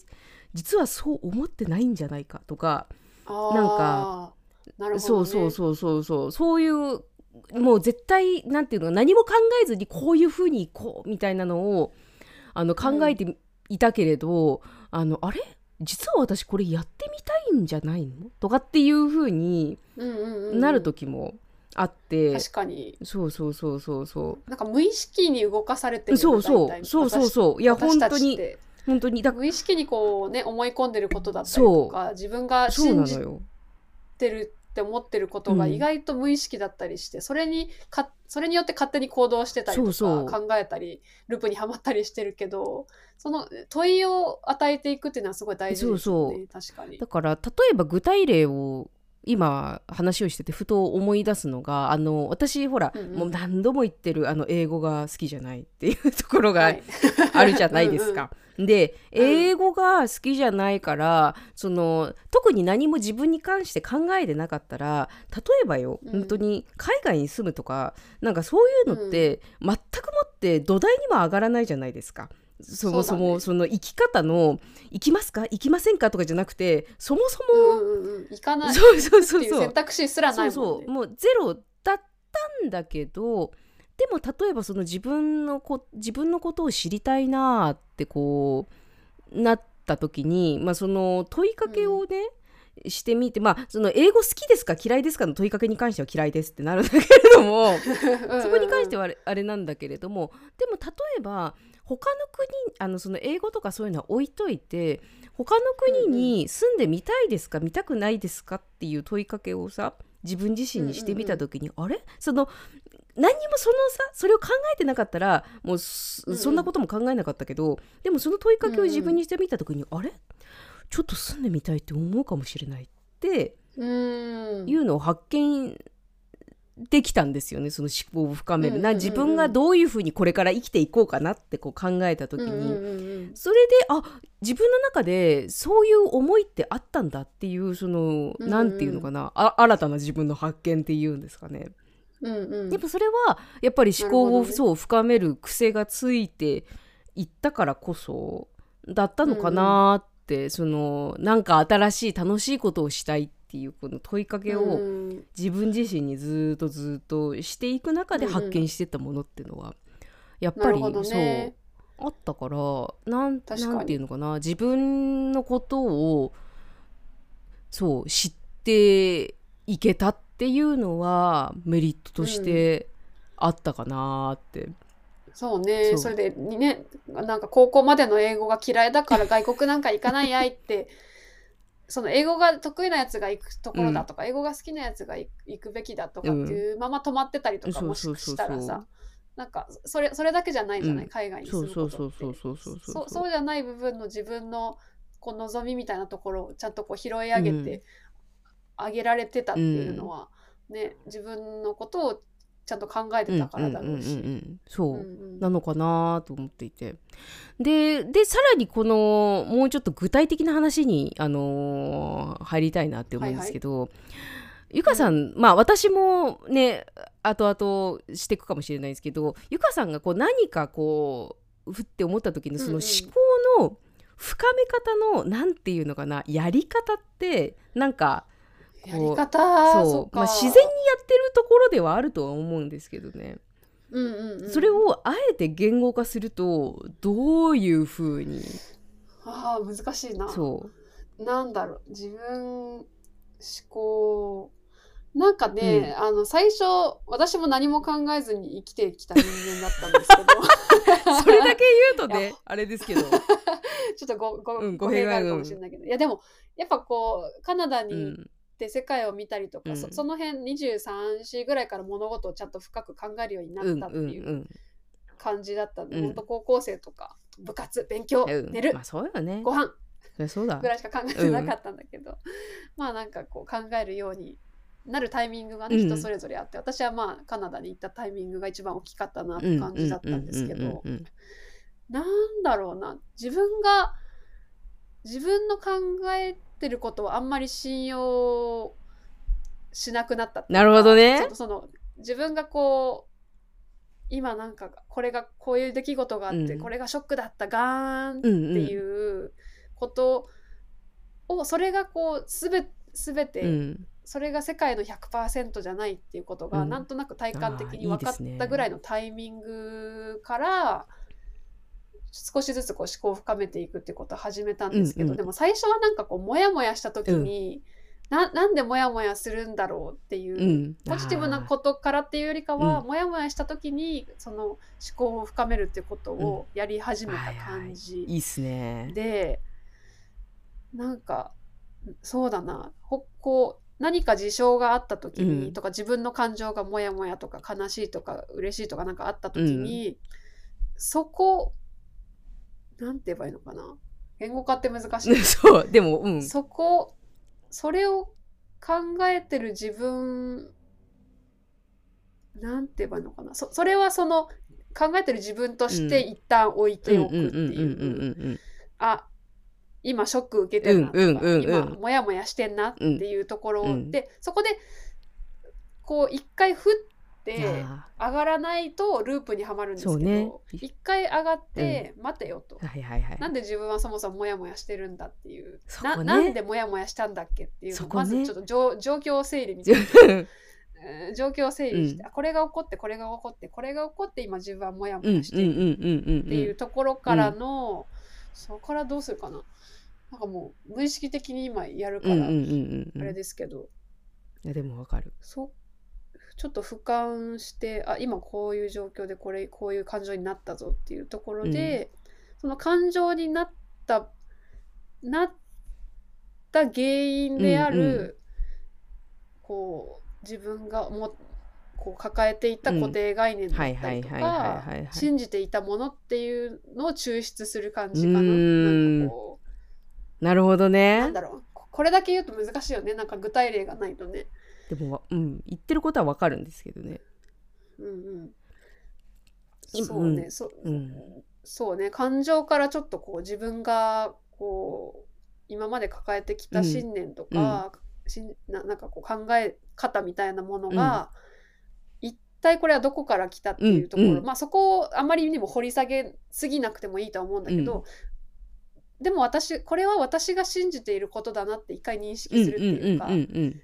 実はそう思ってないんじゃないかとかなんか
なるほど、ね、
そうそうそうそうそう。そういうもう絶対なんていうの何も考えずにこういうふうにいこうみたいなのをあの考えていたけれど、あのあれ？実は私これやってみたいんじゃないの？とかっていうふうに
うんうんうんうん。
なる時もあって、
確かに。
そうそうそうそうそ
なんか無意識に動かされてる
うそうそう。そうそうそう。いや
私
本当に本当にだ
無意識にこうね思い込んでることだったりとか自分が
そう
信じてるって思ってることが
うん
意外と無意識だったりして、それにかそれによって勝手に行動してたりとか
そうそう。
考えたりループにはまったりしてるけどその問いを与えていくっていうのはすごい大事ですよね。確かに。
だ。から例えば具体例を今話をしててふと思い出すのがあの私ほら、
うんうん。
もう何度も言ってるあの英語が好きじゃないっていうところが
はい。
あるじゃないですか。で
うん
英語が好きじゃないからその特に何も自分に関して考えてなかったら例えばよ、
うん。
本当に海外に住むとかなんかそういうのって、全くもって土台にも上がらないじゃないですか。そもそもその生き方の行きますか？行きませんか？とかじゃなくてそもそも、
うんうんうんうん行かない。っ
そうそう
ていう
そう。そう
選択肢すらないもんね。
そうそう。もうゼロだったんだけどでも例えばその自分のこ自分のことを知りたいなってこうなった時に、まあ、その問いかけをね、してみてまあその英語好きですか？嫌いですか？の問いかけに関しては嫌いですってなるんだけれども そこに関して
は
はあれあれなんだけれどもでも例えば他の国あのその英語とかそういうのは置いといて他の国に住んでみたいですか、見たくないですかっていう問いかけをさ自分自身にしてみた時に、あれ？その何にもそのさそれを考えてなかったらもうそ
うん
なことも考えなかったけど、でもその問いかけを自分にしてみた時に、あれ？ちょっと住んでみたいって思うかもしれないって
うん。
いうのを発見できたんですよねその思考を深める、
うんうんうんうん。
な自分がどういうふうにこれから生きていこうかなってこう考えた時に、
うんうんうん。
それであ自分の中でそういう思いってあったんだっていうその、
うんうん。
なんていうのかな。あ新たな自分の発見っていうんですかね。
うんうん。
でもそれはやっぱり思考を、
ね。
そう深める癖がついていったからこそだったのかなって、そのなんか新しい楽しいことをしたいっていうこの問いかけを、
うん。
自分自身にずっとずっとしていく中で発見してったものっていうのは、やっぱり、そうあったからなんなんていうのかな自分のことをそう知っていけたっていうのはメリットとしてあったかなって、
そうね。
そ
れでねなんか高校までの英語が嫌いだから外国なんか行かないやいってその英語が得意なやつが行くところだとか、英語が好きなやつが行行くべきだとかっていうまま止まってたりとか
うん
もしたらさなんかそれそれだけじゃないじゃない、
うん。
海外に
そう
住む
そう
ことって。
そうそうそうそう
そうそうじゃない部分の自分のこう望みみたいなところをちゃんとこう拾い上げてあげられてたっていうのは、ね自分のことをちゃんと考えてたからだろう
うんうんうん
し。
うん。そう、
うんうん。
なのかなと思っていて。ででさらにこのもうちょっと具体的な話に、あのー入りたいなって思うんですけど、ゆかさん、まあ私もね後々していくかもしれないですけどゆかさんがこう何かこうふって思った時のその
うん。うん
思考の深め方のなんていうのかなやり方ってなんか
やり方
そう。まあ、自然にやってるところではあるとは思うんですけどね。
うんうんうん、
それをあえて言語化するとどういうふうに
ああ難しいな。
そ
なんだろう。自分思考。なんかね、あの最初私も何も考えずに生きてきた人間だったんですけど。
う それだけ言うと
い
ねあれですけど、
ちょっとごご、
うん
語弊があるかもしれないけど、いやでもやっぱこうカナダに行っ
うん、
て世界を見たりとか、
うん。
そその辺23歳ぐらいから物事をちゃんと深く考えるようにな
うん
ったって
うん
いう感じだったんで、
うん。
本当高校生とか部活勉強、
うん。
寝る、
まあそうよね。
ご飯。
そうだ。
ぐらいしか考えてなかったんだけど、まあなんかこう考えるようになるタイミングがね、
うん。
人それぞれあって私はまあカナダに行ったタイミングが一番大きかったなって感じだったんですけど
うんうんうんうん。
なんだろうな。自分が自分の考えてることをあんまり信用しなくなったっていうか
なるほどね。
その自分がこう今なんかこれがこういう出来事があって、
うん。
これがショックだったガーンっていうことを、それがこうすべすべて、
うん。
それが世界の100%じゃないっていうことが、
うん。
なんとなく体感的に分かったぐらいのタイミングから少しずつこう思考を深めていくっていうことを始めたんですけど、
うんうん。
でも最初はなんかこうモヤモヤした時に、ななんでモヤモヤするんだろうっていう、
うん。
ポジティブなことからっていうよりかは、
うん。
モヤモヤした時にその思考を深めるっていうことをやり始めた
はいはい。
感じ
いいっすね。
でなんかそうだな。ほこう何か事象があった時に、
うん。
とか自分の感情がモヤモヤとか悲しいとか嬉しいとかなんかあった時に、そこなんて言えばいいのかな？言語化って難しい。
そうでもうん。
そこそれを考えてる自分なんて言えばいいのかな？そそれはその考えてる自分として一旦置いておくっていう。あ今ショック受けてるなとか、
うんうんうんうん
今モヤモヤしてんなっていうところで、
うん
そこでこう一回振って
あ
上がらないとループにはまるんですけど
ね。
一回上がって待てよと、
ーはいはいはい。
なんで自分はそもそもモヤモヤしてるんだっていう、
ね。
ななんでモヤモヤしたんだっけっていうの
ね。
まずちょっと状状況を整理みたいな。うん。状況を整理して、
うん。
あこれが起こってこれが起こってこれが起こって今自分はモヤモ
うんうん
ヤしている
うんうんうん
っていうところからの、そこからどうするかな。なんかもう無意識的に今やるから、
うんうんうんうんうん
あれですけど。
いやでもわかる。
そちょっと俯瞰してあ今こういう状況でこれこういう感情になったぞっていうところで、その感情になったなった原因である、
うんう
こう自分がもこう抱えていた固定概念だ
はい
ったりとか信じていたものっていうのを抽出する感じかな。
ん。
なんかこ
なるほど
う
ね。
なんだろう。ここれだけ言うと難しいよね。なんか具体例がないとね。
でもわうん言ってることはわかるんですけどね。
うんうん、
今
そうね、そ
うん。
そうね。感情からちょっとこう自分がこう今まで抱えてきた信念とか、しんななんかこう考え方みたいなものが、一体これはどこから来たっていうところ、
うんうん。
まあそこをあまりにも掘り下げすぎなくてもいいとは思うんだけど、でも私これは私が信じていることだなって一回認
うん
識するっていうか、
うんうんうん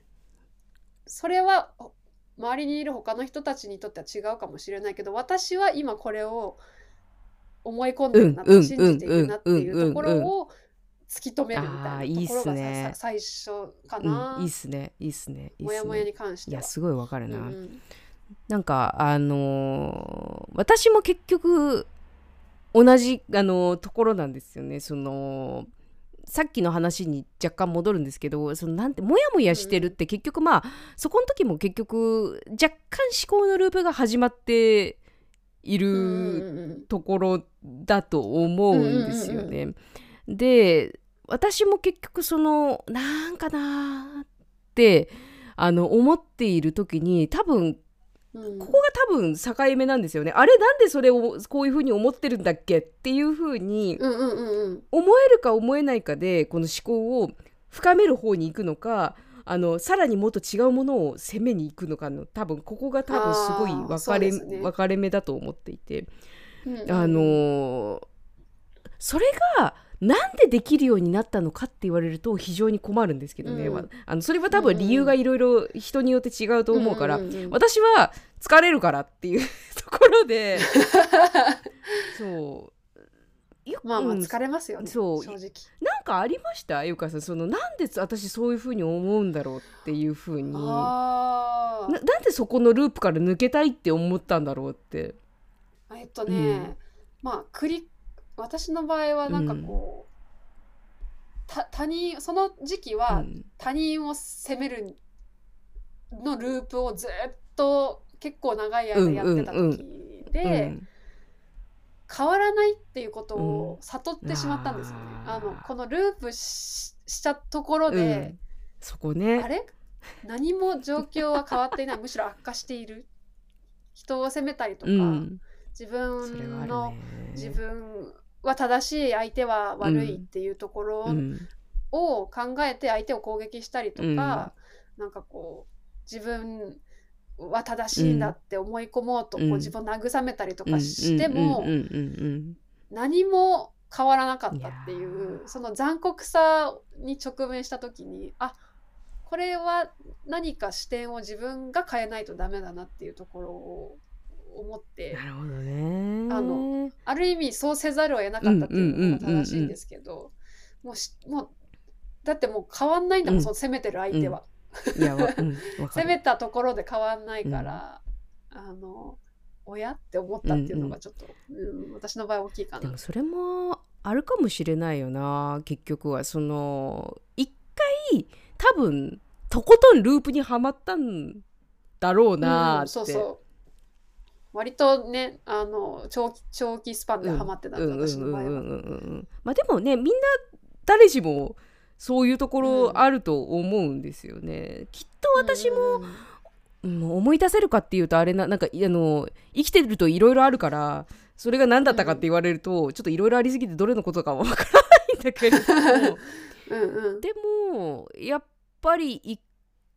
それはお周りにいる他の人たちにとっては違うかもしれないけど私は今これを思い込んでるな
うんうん
信じているなっていうところを突き止めるみ
あ
た
ーい
なところが
ね。
さ最初か
うん
な、
いいっすねいいっすねいいっすね。
もやもやに関しては。
いやすごいわかるな、
うんうん。
なんかあのー私も結局同じあのーところなんですよね。そのさっきの話に若干戻るんですけどそのなんてモヤモヤしてるって結局まあそこの時も結局若干思考のループが始まっている、ところだと思うんですよね。で私も結局そのなんかなーってあの思っている時に多分ここが多分境目なんですよね。あれなんでそれをこういうふうに思ってるんだっけっていうふうに思えるか思えないかでこの思考を深める方に行くのかあのさらにもっと違うものを攻めに行くのかの多分ここが多分すごい分かれ,、
ね
分かれ目だと思っていて。
うんうん
あのーそれがなんでできるようになったのかって言われると非常に困るんですけどね、
うん。
わあのそれは多分理由がいろいろ人によって違うと思うから、私は疲れるからっていうところで そう。よ
まあまあ
うん。
疲れますよね、
そう。
正直。
なんかありました？ゆかさん。そのなんで私そういうふうに思うんだろうっていうふうに。ななんでそこのループから抜けたいって思ったんだろうって。
えっとね、
うん。
まあ繰り私の場合はなんかこう、た他人その時期
う
は
ん。
他人を責めるのループをずっと結構長い間やってた時で、
うん
変わらないっていうことを悟ってしまったんですよね。
あ
のこのループししたところ
うん。
で、
そこね。
あれ？何も状況は変わっていない。むしろ悪化している。人を責めたりとか、
うん。
自分の
ね。
自分は正しい相手は悪いっていうところ
うん。
を考えて相手を攻撃したりとか、なんかこう自分は正しいんだって思い込もうとこう
うん
自分を慰めたりとかしても
うんうんうんうん。
何も変わらなかったっていうその残酷さに直面した時にあこれは何か視点を自分が変えないとダメだなっていうところを思って
なるほどね。
あのある意味そうせざるを得なかったっていうのも正しいんですけどもうしもうだってもう変わんないんだもん、
うん。
その攻めてる相手は、
いやわ,、うん、
攻めたところで変わんないから、あの親って思ったっていうのがちょっと、うん私の場合大きいかな。
でも。それもあるかもしれないよな結局は。その一回多分とことんループにはまったんだろうなーって、
うんそうそう割とねあの長期長期スパンでハマってたんで、
まあでもねみんな誰しもそういうところあると思うんですよね、きっと私も、
うん。
うん思い出せるかっていうとあれななんかいあの生きてるといろいろあるからそれが何だったかって言われると、ちょっといろいろありすぎてどれのことかわからないんだけれども。
うんうん。
でもやっぱり一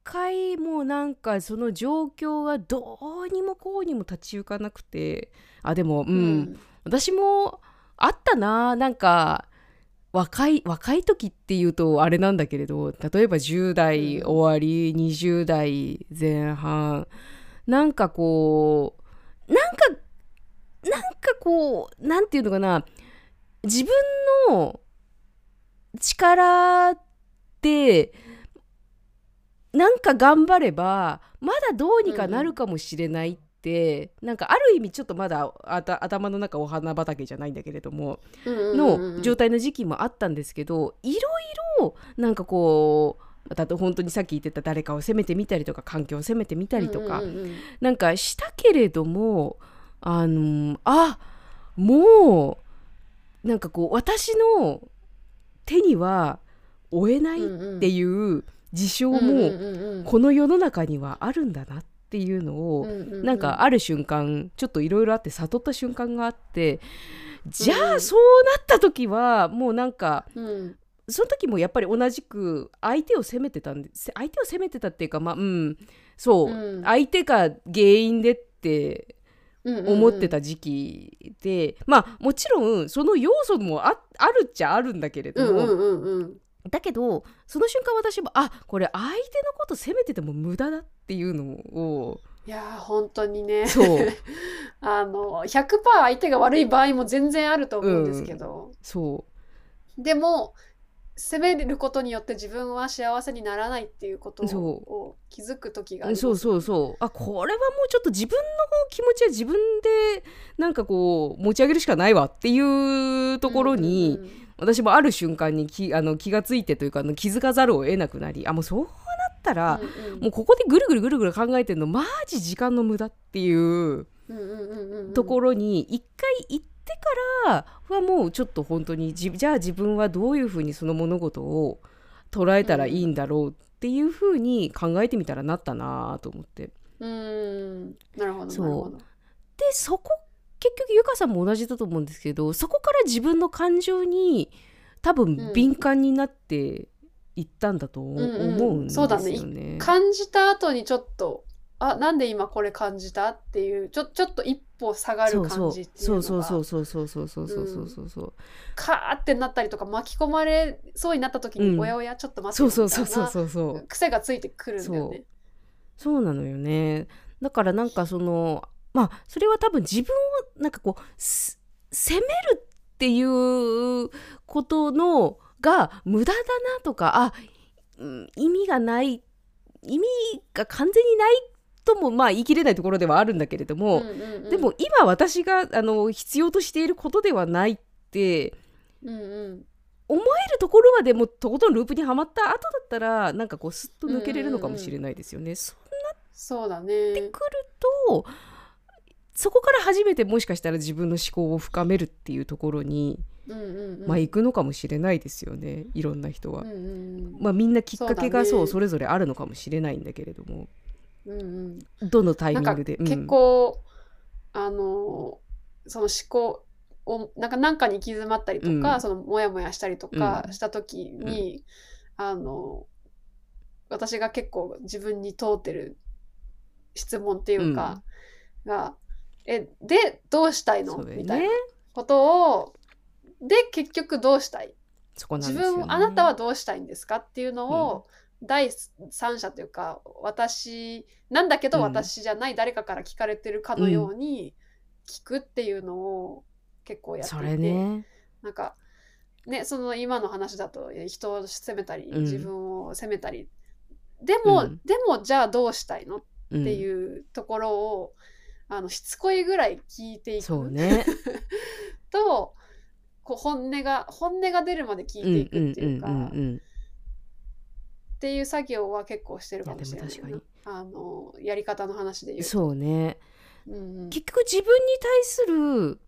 回もうなんかその状況がどうにもこうにも立ち行かなくてあでもうん、
うん。
私もあったななんか若い若い時っていうとあれなんだけれど例えば10代
うん。
終わり、20代前半なんかこうなんかなんかこうなんていうのかな自分の力でなんか頑張ればまだどうにかなるかもしれないって、なんかある意味ちょっとまだあた頭の中お花畑じゃないんだけれども、
うんうんうん
の状態の時期もあったんですけどいろいろなんかこうだと本当にさっき言ってた誰かを責めてみたりとか環境を責めてみたりとか、
うんうんうん
なんかしたけれどもあのあもうなんかこう私の手には負えないっていう事象も
も
この世の中にはあるんだなっていうのをなんかある瞬間ちょっといろいろあって悟った瞬間があってじゃ
うん
あそうなった時はもうなんか
うん。
その時もやっぱり同じく相手を責めてたんです相手を責めてたっていうかまあうん。そう、
うん。
相手が原因でって思って
た
た時期で、まあもちろんその要素もああるっちゃあるんだけれども、だけどその瞬間私もあこれ相手のこと責めてても無駄だっていうのを。
いやー本当にね。
そう。
あの100%相手が悪い場合も全然あると思うんですけど、
そ
でも責めることによって自分は幸せにならないっていうことを気づく時があります。
うそうそうそう。あこれはもうちょっと自分の気持ちは自分でなんかこう持ち上げるしかないわっていうところに、
うんうんうん
私もある瞬間に気あの気がついてというかあの気づかざるを得なくなりあもうそうなったら、
うんうん。
もうここでぐるぐるぐるぐる考えてるのマジ時間の無駄っていうところに一回行ってからはもうちょっと本当にじじゃあ自分はどういうふうにその物事を捉えたらいいんだろうっていうふうに考えてみたらなったなと思って。
うん。なるほど
そう
なるほど。
でそこ結局ゆかさんも同じだと思うんですけどそこから自分の感情に多分敏感になっていったんだと思
うんうん。
うんですよ
そうだね。
ね。
感じた後にちょっとあなんで今これ感じたっていうちょちょっと一歩下がる
そうそう
感じっていう
そう
のが
そうそうそうそうそうそうそうそうそう。
カーってなったりとか巻き込まれそうになった時に、
うん。
おやおやちょっと待
そうそうそうそう
みたいな
そうそう
癖がついてくるんだよね。
そうなのよね。だからなんかそのまあそれは多分自分をなんかこうす責めるっていうことのが無駄だなとかあうん意味がない意味が完全にないともまあ言い切れないところではあるんだけれども、
うんうんうん
でも今私があの必要としていることではないって
うんうん
思えるところまでもとことんループにはまった後だったらなんかこうスッと抜けれるのかもしれないですよね。そう
そうだね。
くるとそこから初めてもしかしたら自分の思考を深めるっていうところに、
うんうんうん。
まあ行くのかもしれないですよね。いろんな人は。
うんうん。
まあみんなきっかけが
そだね。
そううそれぞれあるのかもしれないんだけれども。
うんうん。
どのタイミングで？うん。
結構、あのその思考をなんか何かに行き詰まったりとか、
うん。
そのモヤモヤしたりとか
うん。
した時に、あの私が結構自分に通ってる質問っていうか、が「えでどうしたいの?」
そうだよ
みたいな
ね
ことを。で結局どうしたい？
そこなん
自分あなたはどうしたいんですか？っていうのを、第三者というか私なんだけど
うん。
私じゃない誰かから聞かれてるかのように聞くっていうのを結構やってい
そ
て、
れね。
なんかねその今の話だとえ人を責めたり
うん。
自分を責めたり、でも、
うん。
でもじゃあどうしたいの？っ
って
いうところを、あのしつこいぐらい聞いていく。
そうね。
とこう本音が本音が出るまで聞いていくっていうか、っていう作業は結構してるかもしれないなあのやり方の話で言うと。
そうね。
うんうん。
結局自分に対する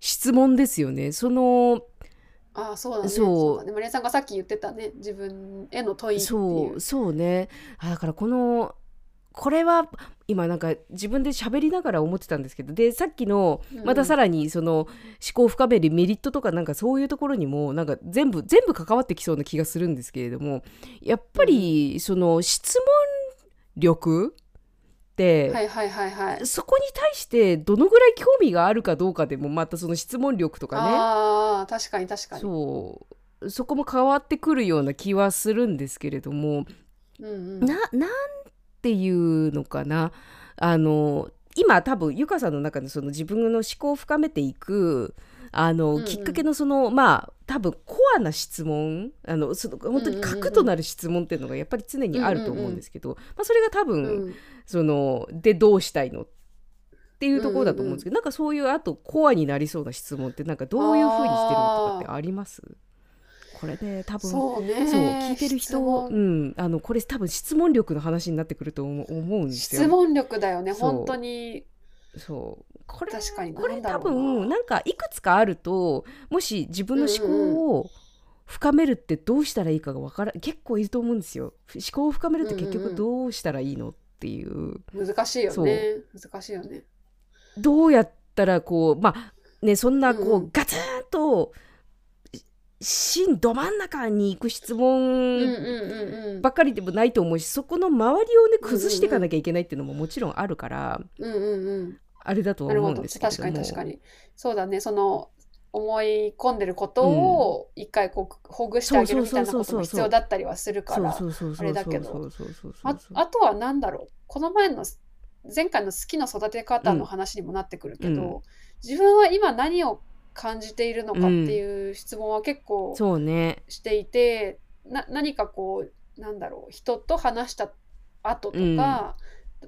質問ですよね。その
ああそうだね。
そう。
そうだねマリアさんがさっき言ってたね。自分への問いっていう。
そうそうね。あだからこのこれは今なんか自分で喋りながら思ってたんですけどでさっきの
うん。
またさらにその思考を深めるメリットとかなんかそういうところにもなんか全部全部関わってきそうな気がするんですけれどもやっぱりその質問力って、
はいはいはいはい。
そこに対してどのぐらい興味があるかどうかでもまたその質問力とかね。
ああ確かに確かに。
そう。そこも変わってくるような気はするんですけれども
うんうん。
ななんていうのかな。あの今多分ゆかさんの中でその自分の思考を深めていくあの、
うんうん。
きっかけのそのまあ多分コアな質問あのその本当に核となる質問っていうのがやっぱり常にあると思うんですけど、まあ、それが多分、
うん。
そのでどうしたいのっていうところだと思うんですけど、なんかそういうあとコアになりそうな質問ってなんかどういうふうにしてるのとかってあります？これね多分
そうね。
そう聞いてる人、うん、あのこれ多分質問力の話になってくると思うんですよ。
質問力だよね本当に。
そう。これ
確かに
これ多分なんかいくつかあるともし自分の思考を深めるってどうしたらいいかがわから結構いると思うんですよ。思考を深めるって結局どうしたらいいのっていう。
難しいよね。難しいよね。
どうやったらこうまあねそんなこう、
うんうん。
ガツンと芯ど真ん中に行く質
うん
問
うんうんうん。
ばっかりでもないと思うしそこの周りをね崩していかなきゃいけないっていうのももちろんあるから、
うんうんうん。
あれだとは
なるほど
思うんですけれど
確
も
かに確かに。そうだねその思い込んでることを一回こうほぐしてあげるみたいなことも必要だったりはするからあれだけど。ああとは何だろう。この前の前回の好きの育て方の話にもなってくるけど、
うん。
自分は今何を感じているのかっていう質問は結構
そうね。
していて、な何かこうなんだろう人と話した後とか、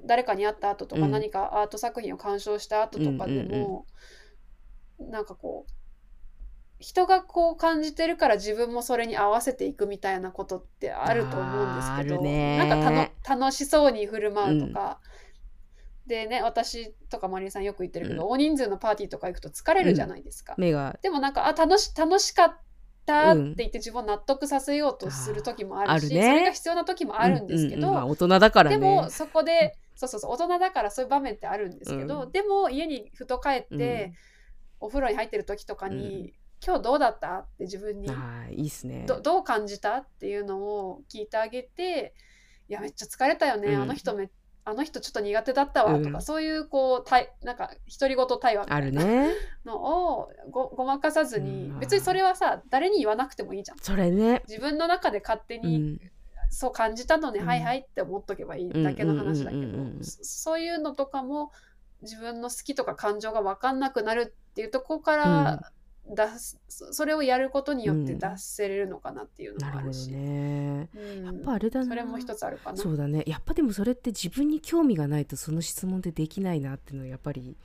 誰かに会った後とか、
うん。
何かアート作品を鑑賞した後とかでも、なんかこう人がこう感じてるから自分もそれに合わせていくみたいなことってあると思うんですけど
るね。
なんかたの楽しそうに振る舞うとか、でね私とかマリエさんよく言ってるけど、大人数のパーティーとか行くと疲れるじゃないですか。
目が。
でもなんかあ楽し楽しかったって言って自分を納得させようとする時もあるし、
あるね。
それが必要な時もあるんですけど、
うんうんうん。まあ、大人だからね。
でもそこで そうそうそう大人だからそういう場面ってあるんですけど、
うん。
でも家にふと帰って、お風呂に入ってる時とかに、今日どうだったって自分に
いいっすね。
どどう感じたっていうのを聞いてあげていやめっちゃ疲れたよね、
うん。
あの人めあの人ちょっと苦手だったわとか、
うん
そういうこうたいなんか独り言対話みた
あ
いな
るね。
のをごごまかさずに、
うん。
別にそれはさ誰に言わなくてもいいじゃん。
それね。
自分の中で勝手
う
に、
ん。
そう感じたのね、
うん。
はいはいって思っとけばいいだけの話だけどそそういうのとかも自分の好きとか感情が分かんなくなるっていうところから出す、そそれをやることによって
うん。
出せれるのかなっていうのもあるし、
ね。
うん。
やっぱあれだな。
それも一つあるかな。
そうだね。やっぱでもそれって自分に興味がないとその質問ってできないなっていうのはやっぱり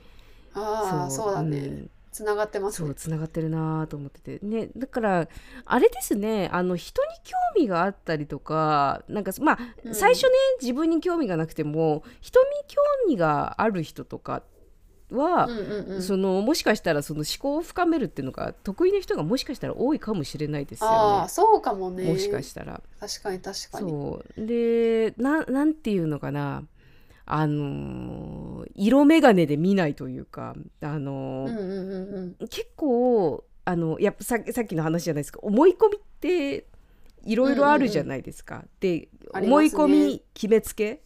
ああそうだね、
ん。
つながってますね。
そう。つながってるなと思ってて。ねだからあれですね。あの人に興味があったりとかなんかまあ、
うん。
最初ね自分に興味がなくても人に興味がある人とかっは、
うんうんうん。
そのもしかしたらその思考を深めるっていうのが得意な人がもしかしたら多いかもしれないです
あ
よ
あそうかもね。
ね。もしかしたら。
確かに確かに。
そう。でななんていうのかな。あのー色眼鏡で見ないというかあのー
うんうんうんうん。
結構あのやっぱささっきの話じゃないですか思い込みっていろいろあるじゃないですか。で
ありますね。
思い込み決めつけ。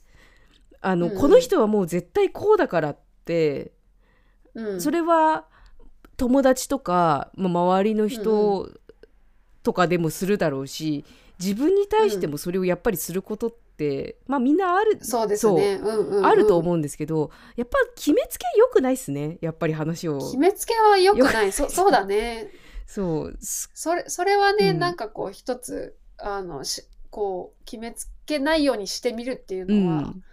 あの、
うんうん。
この人はもう絶対こうだからって、
うん。
それは友達とか、まあ、周りの人とかでもするだろうし、自分に対してもそれをやっぱりすることって、まあみんなある
そうですね。うんうんうん。
あると思うんですけどやっぱ決めつけ良くないっすね。やっぱり話を。
決めつけは良くない。そ そうだね。
そう。す
それそれはね、
うん。
なんかこう一つあのしこう決めつけないようにしてみるっていう
う
のは、
ん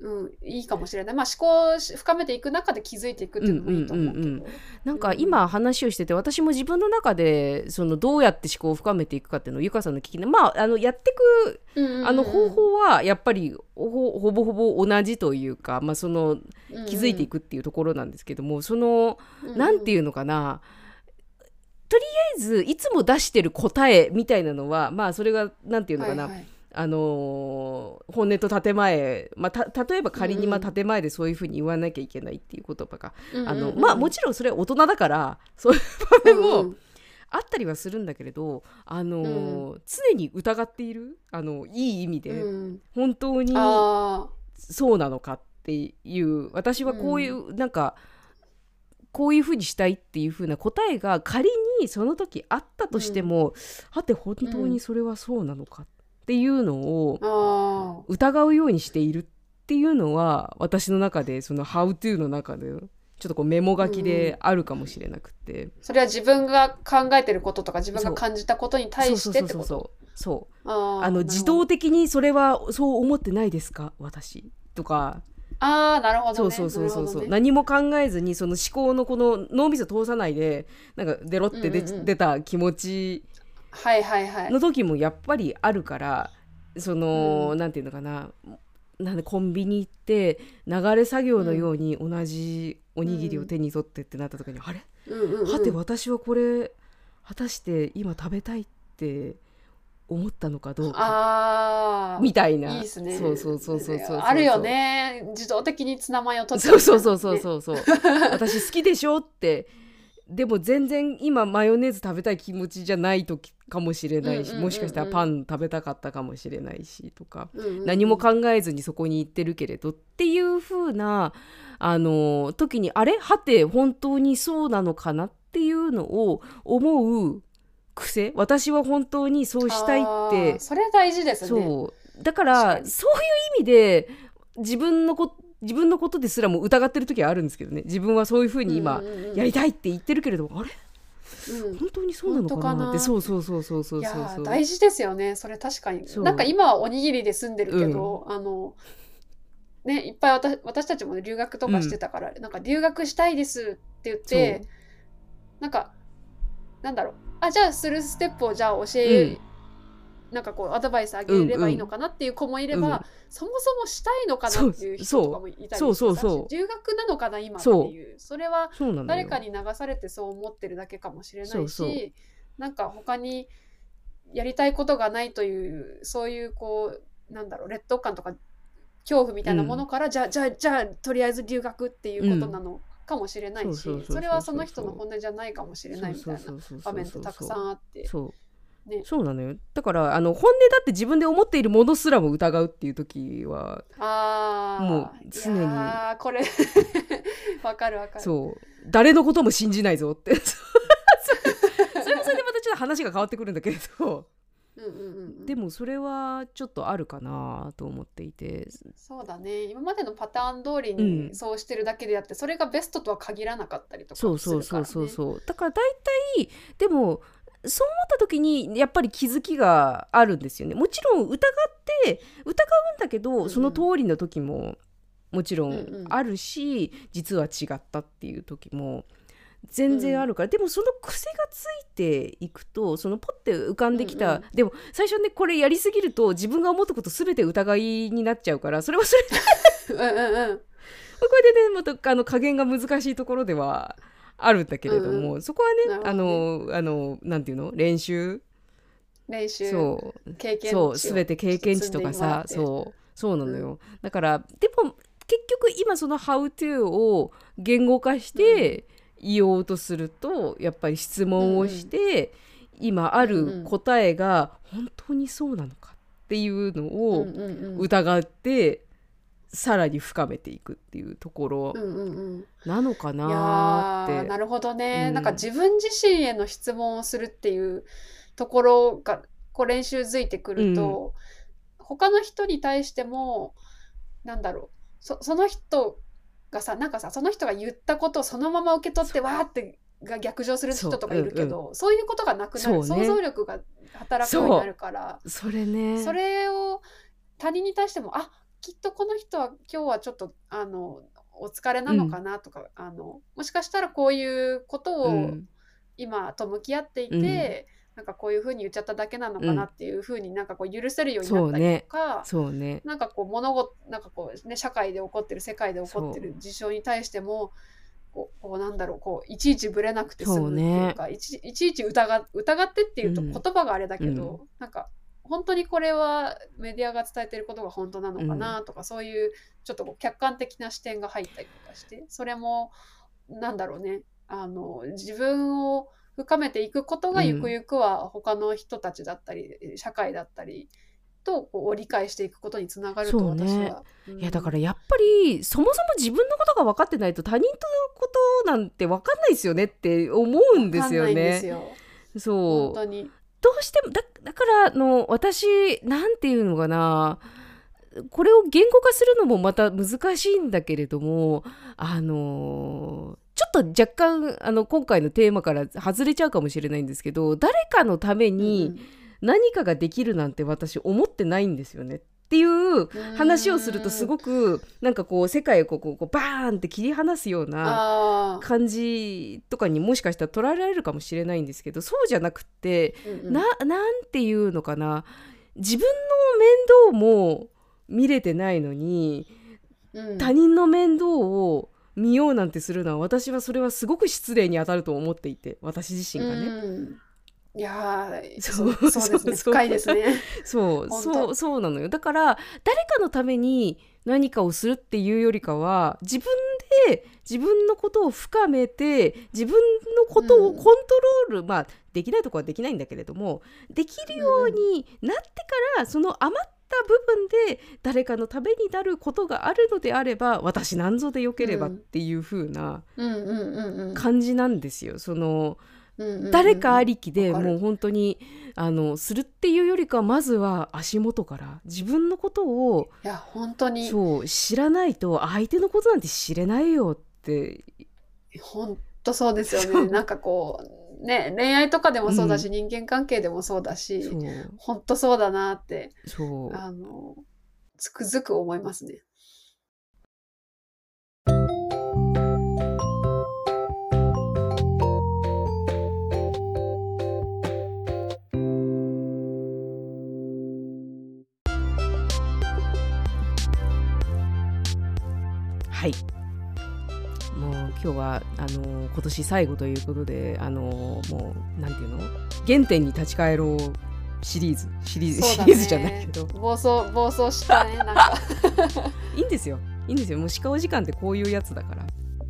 うんいいかもしれない。まあ思考をし深めていく中で気づいていくっていうのもいいと思うけど、
うんうんなんか今話をしてて私も自分の中でそのどうやって思考を深めていくかっていうのをゆかさんの聞きなまああのやってく
うんうんうん。
あの方法はやっぱりほほぼほぼ同じというか、まあ、その気づいていくっていうところなんですけどもそのなんていううのかな。とりあえずいつも出してる答えみたいなのはまあそれがなんていうのかな、
はいはい
あのー本音と建前、まあ、た例えば仮にまあ建前でそういうふうに言わなきゃいけないっていう言葉が、あのまあもちろんそれは大人だからそういう場面も
うんうん
あったりはするんだけれど、あのー常に疑っているあのいい意味で、
うん。
本当に
あ
そうなのかっていう私はこういう、なんかこういうふうにしたいっていうふうな答えが仮にその時あったとしても、はて本当にそれはそうなのかっていうのを疑うようにしているっていうのは私の中でその「How to」の中でちょっとこうメモ書きであるかもしれなくて、
ーそれは自分が考えてることとか自分が感じたことに対してってこと？
そうそうそうそう
あ
の自動的にそれはそう思ってないですか？私とか。
あーなるほどね。
そうそうそうそう
ね。
何も考えずにその思考のこの脳みそ通さないでなんかデロってで、
うんうんうん。
出た気持ち
はいはいはい。
の時もやっぱりあるからその、
うん。
なんていうのかな。なんでコンビニ行って流れ作業のように同じおにぎりを手に取ってってなった時に、あれ？
うんうんうん。
はて私はこれ果たして今食べたいって思ったのかどうか。
ああ
みたいな。い
いですね。
そうそうそうそうそうそう
あるよね。自動的にツナマヨ取っちゃ
そうそうそうそう
う
そうそう。私好きでしょってでも全然今マヨネーズ食べたい気持ちじゃない時かもしれないし、もしかしたらパン食べたかったかもしれないしとか、
うんうんうん。
何も考えずにそこに行ってるけれどっていう風なあの時にあれはて本当にそうなのかなっていうのを思う癖私は本当にそうしたいっ
あ
て
ーそれ大事ですね。
そう。だからそういう意味で自分のこ自分のことですらも疑ってる時はあるんですけどね。自分はそういうふうに今
うんうんうん
やりたいって言ってるけれど、あれ？
うん。
本当にそうなのかなって。そうそうそうそうそう
いや
そう。
大事ですよねそれ確かに。なんか今はおにぎりで住んでるけど、あのねいっぱい私私たちも留学とかしてたから、なんか留学したいですって言ってなんかなんだろう。あじゃあするステップをじゃあ教え、なんかこうアドバイスあげればいいのかなっていう子もいれば、
うん
そもそもしたいのかなっていう人とかもいたり
そうそうそうそう。
留学なのかな今って
そう。
いう。それは誰かに流されてそう思ってるだけかもしれないし
そうそう。
なんか他にやりたいことがないというそういうこうなんだろう劣等感とか恐怖みたいなものから、じゃあじゃあじゃあとりあえず留学っていうことなのかもしれないし、
そうそうそうそう
それはその人の本音じゃないかもしれないみたいな
そうそうそうそう
場面ってたくさんあって。
そう
ね。
そうなのよ。だからあの本音だって自分で思っているものすらも疑うっていう時は
ああ
もう常に。
いやーこれ。わかるわかる。
そう。誰のことも信じないぞって。それもそれでまたちょっと話が変わってくるんだけれど。
うんうんうんうん。
でもそれはちょっとあるかなと思っていて。
そうだね。今までのパターン通り
うん。
にそうしてるだけであって、それがベストとは限らなかったりとか
そう
もするから、
そうそう
ね、
そうそう。だから大体でもそう思った時にやっぱり気づきがあるんですよね。もちろん疑って疑うんだけど、
うんうん。
その通りの時ももちろ
うんうん。
んあるし、実は違ったっていう時も全然あるから、でもその癖がついていくとそのポッて浮かんできた、
うんうん。
でも最初ねこれやりすぎると自分が思ったこと全て疑いになっちゃうからそれはそれで。
うんうんうん。
れでねまたあの加減が難しいところではあるんだけれども、
うん。
そこはねあのあのなんていうの？練習？
練習
そう。
経験
そう全て経験値とかさそう。そうなのよ、だからでも結局今その「How to」を言語化して言おうとすると、やっぱり質問をして、今ある答えが本当にそうなのかっていうの
うん
を
うんうん。
疑って、さらに深めていくっていうところ
うんうんうん。
なのか
い
なーって。
やーなるほどね、
うん。
なんか自分自身への質問をするっていうところがこう練習づいてくると、他の人に対してもなんだろう。そその人がさなんかさその人が言ったことをそのまま受け取ってわーってが逆上する人とかいるけどそう,、いうことがなくなる、
そうね。
想像力が働くようになるから。
それね。
それを他人に対してもあきっとこの人は今日はちょっとあのお疲れなのかなとか、あのもしかしたらこういうことを
うん。
今と向き合っていて、
うん。
なんかこういうふうに言っちゃっただけなのかなっていうふうになんかこう許せるように
そ
なったり
うね
とか、
そうね。
なんかこう物事なんかこうね社会で起こってる世界で起こってる事象に対してもこうこうなんだろうこういちいちぶれなくて済むっていうかいちいちいち疑疑ってっていうと
うん。
言葉があれだけど、
う
なんか本当にこれはメディアが伝えてることが本当なのかなとか、そういうちょっと客観的な視点が入ったりとかしてそれもなんだろうね。あの自分を深めていくことが
うん。
ゆくゆくは他の人たちだったり、社会だったりとこう理解していくことにつながると私は。うん。
いやだからやっぱりそもそも自分のことが分かってないと他人とのことなんて分かんないですよねって思うんですよね。そう。
本当に。
どうしてもだだからあの私なんていうのかな。これを言語化するのもまた難しいんだけれどもあのちょっと若干あの今回のテーマから外れちゃうかもしれないんですけど誰かのために何かができるなんて私思ってないんですよねっていう話をするとすごくなんかこう世界をこうこうバーンって切り離すような感じとかにもしかしたら捉えられるかもしれないんですけどそうじゃなくって
うんうん。
ななんていうのかな。自分の面倒も見れてないのに
うん。
他人の面倒を見ようなんてするのは私はそれはすごく失礼に当たると思っていて私自身がね。
うんいやー
そ
そううそうですね。
そう
深いですね。
そうそうそうなのよ。だから誰かのために何かをするっていうよりかは自分で自分のことを深めて自分のことをコントロール、まあできないとこはできないんだけれどもできるようになってからその余った部分で誰かのためになることがあるのであれば私なんぞでよければっていう風な
うんうんうんうん。
感じなんですよ。その
うんうんうん
誰かありきでもう本当にあのするっていうよりかはまずは足元から自分のことを
いや本当に。
そう知らないと相手のことなんて知れないよって。
本当そうですよね。なんかこうね恋愛とかでもそうだし、人間関係でもそうだし本当そうだなって
そう。
あのつくづく思いますね。
はい。もう今日はあの今年最後ということであのもうなんていうの？原点に立ち返ろうシリーズ。シリーズ、シリーズじゃないけど。
暴走暴走したねなんか。
いいんですよ。いいんですよ。もう鹿お時間ってこういうやつだから。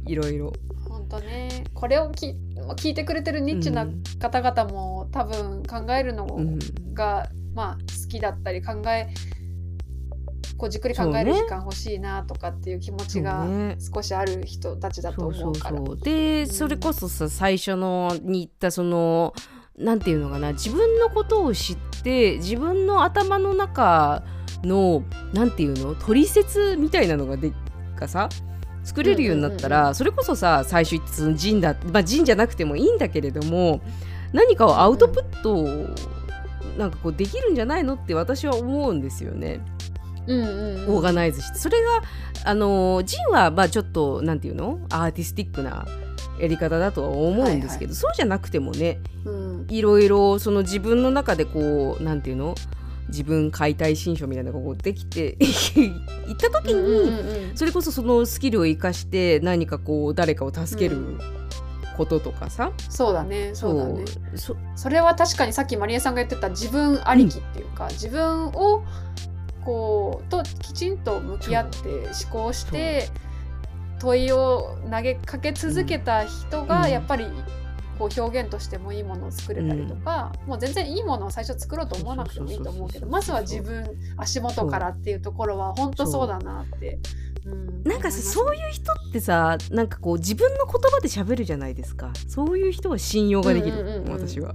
いろいろ。
本当ね。これをき聞いてくれてるニッチな
うん。
方々も多分考えるの
うん。
が、まあ好きだったり考えこうじっくり考える時間欲しいなとかっていう気持ちが
ね
少しある人たちだと
そう
から。
そうで、
うん
それこそさ最初のに言ったそのなんていうのかな自分のことを知って自分の頭の中のなんていうの取説みたいなのがでがさ作れるようになったら、それこそさ最初言ったそのジンだまあジンじゃなくてもいいんだけれども何かをアウトプットをなんかこうできるんじゃないのって私は思うんですよね。
うんうんうん。
オーガナイズしてそれがあのジンはまあちょっとなんていうの？アーティスティックなやり方だとは思うんですけど、そうじゃなくてもね
うん。
いろいろその自分の中でこうなんていうの？自分解体新書みたいなのができて 行った時に、
うんうんうん。
それこそそのスキルを生かして何かこう誰かを助けることとかさ、
そうだねそうだね。
そ
それは確かにさっきまりえさんが言ってた自分ありきっていうか、自分をこうときちんと向き合って思考して問いを投げかけ続けた人が
うん。
やっぱりこう表現としてもいいものを作れたりとか、もう全然いいものを最初作ろうと思わなくてもいいと思うけどまずは自分足元からっていうところは本当そうだなって。う。ん。
なんかさ
思
そういう人ってさなんかこう自分の言葉で喋るじゃないですか。そういう人は信用ができる、
うんうんうんうん。
私は。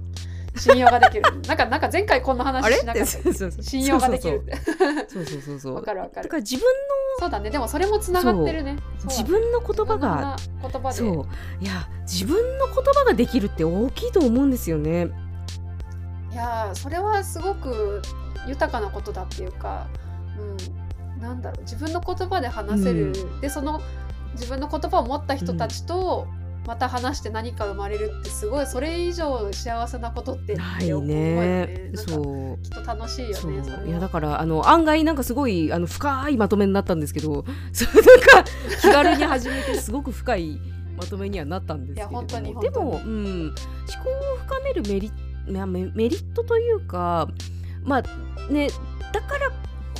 信用ができる。なんかなんか前回こんな
あ
話しなかった信用ができる。
そうそうそうそう
わかるわかる
だか。ら自分
そうだね。でもそれもつながってるね。
自分の言葉が
言葉で。
そういや自分の言葉ができるって大きいと思うんですよね。
いやーそれはすごく豊かなことだっていうか、うん、なんだろう自分の言葉で話せる、でその自分の言葉を持った人たちと、また話して何か生まれるってすごいそれ以上幸せなことって
ないね。
なんか
そう。
きっと楽しいよね。い
やだからあの案外なんかすごいあの深いまとめになったんですけど そうなんか気軽に始めてすごく深いまとめにはなったんですけれども。
いや本当に
でも、
本
うん、思考を深めるメリまあメメリットというかまあねだから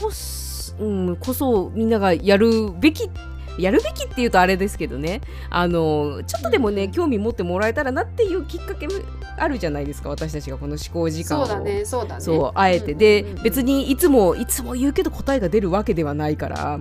こそ,、うん、こそみんながやるべきやるべきっていうとあれですけどね。あのちょっとでもね、
うん
興味持ってもらえたらなっていうきっかけもあるじゃないですか。私たちがこの思考時間を。
そうだねそうだね。
そうあえて、
うん。
で別にいつもいつも言うけど答えが出るわけではないから、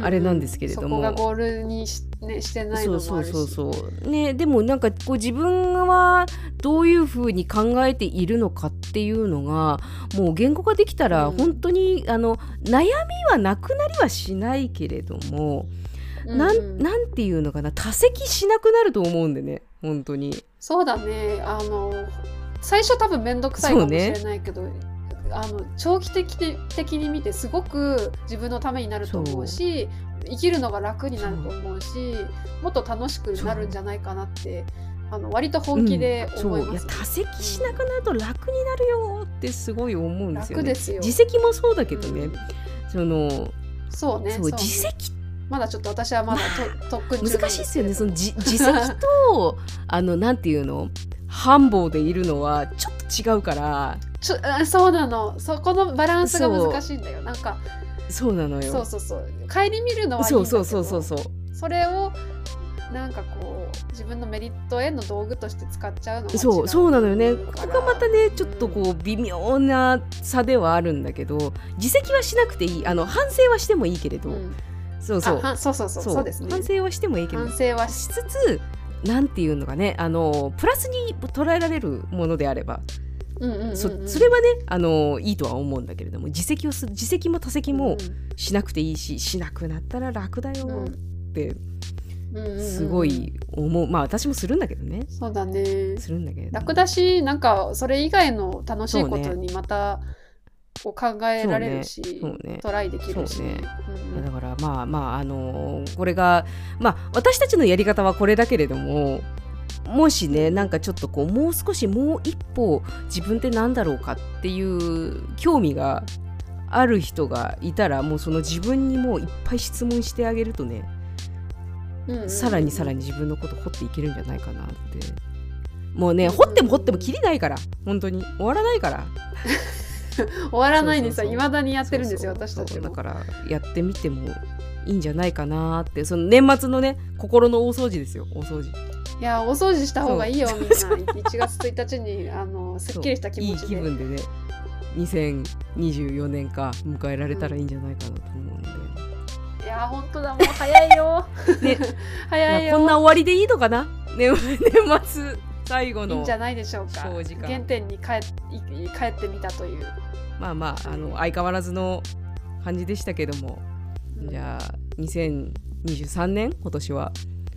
あれなんですけれども。
そこがゴールにし,、ね、してないのも
そうそうそうそう。ねでもなんかこう自分はどういうふうに考えているのかっていうのがもう言語化できたら
うん。
本当に、あの悩みはなくなりはしないけれども、な
うんうん。
んなんていうのかな多席しなくなると思うんでね本当に。
そうだね。あの最初多分面倒くさいかもしれないけど、あの長期的に的に見てすごく自分のためになると思うし生きるのが楽になると思うしもっと楽しくなるんじゃないかなってあの割と本気で思い
うん、そう。い
ます、
や多席しなくなると楽になるよってすごい思うんですよね。
楽ですよ。
自責もそうだけどね、
うん。
その
そうね
そう自責
まだちょっと私はまだと 特訓中なん
難しいですよね。そ
け
の自自責とあのなんていうの？繁忙でいるのはちょっと違うから。
どちょあそうなの。そこのバランスが難しいんだよ。なんか
そうなのよ。
そうそうそう。帰り見るのはいいんだけど
そうそうそうそうそう。
それをなんかこう自分のメリットへの道具として使っちゃうのが違
そうそうなのよね。ここがまたねちょっとこう微妙な差ではあるんだけど自責はしなくていい。あの反省はしてもいいけれど、
うん。
そうそう
そうそう。そう。そうですね。
反省はしてもいいけど。
反省はし
しつつなんていうのがねあのプラスに捉えられるものであれば、
うんうん
そそれはねあのいいとは思うんだけれども自責をする自責も多責もしなくていいししなくなったら楽だよってすごい思う。まあ私もするんだけどね。
そうだね。
するんだけれども。
楽だしなんかそれ以外の楽しいことにまたこう考えられるし、
そうね。
トライできるし。
ね。
うんうん。
だからまあまああのこれがまあ私たちのやり方はこれだけれどももしねなんかちょっとこうもう少しもう一歩自分って何だろうかっていう興味がある人がいたらもうその自分にもういっぱい質問してあげるとね、
うんうんうん。
さらにさらに自分のこと掘っていけるんじゃないかなって。もうね掘っても掘ってもきりないから。本当に。終わらないから
終わらないにさ
そうそうそう。
いまだにやってるんですよ私たち
だからやってみてもいいんじゃないかなって。その年末のね心の大掃除ですよ大掃除。
いやお掃除した方がいいよみんな。1月1日にあのすっきりした気持ち
いい
で
気分でね2024年か迎えられたらいいんじゃないかなと思うんで、
いや本当だもう早いよ。
ね。
早いよ。
まあこんな終わりでいいのかな？年年末最後の
いいんじゃないでしょうか。原点に帰帰ってみたという。
まあまああの相変わらずの感じでしたけども、じゃあ2023年今年は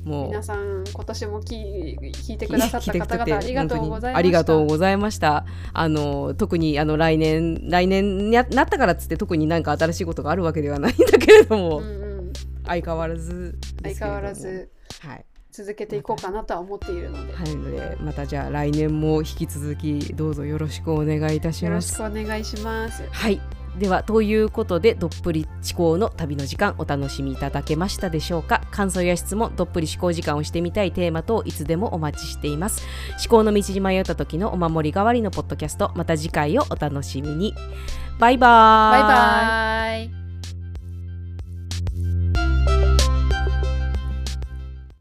もう
皆さん今年も聞聞いてくださった方々ありがとうございました。
ありがとうございました。あの特にあの来年来年にななったからっつって特になんか新しいことがあるわけではないんだけれども、
うんうん、
相変わらずですけれども。
相変わらず。
はい
続けていこうかなとは思っているので、
はい。のでまたじゃあ来年も引き続きどうぞよろしくお願いいたし
よろし
ます。
くお願いします。
はい。ではということでどっぷり思考の旅の時間お楽しみいただけましたでしょうか？感想や質問どっぷり思考時間をしてみたいテーマ等いつでもお待ちしています。思考の道に迷った時のお守り代わりのポッドキャストまた次回をお楽しみに。バイバー
バイバイ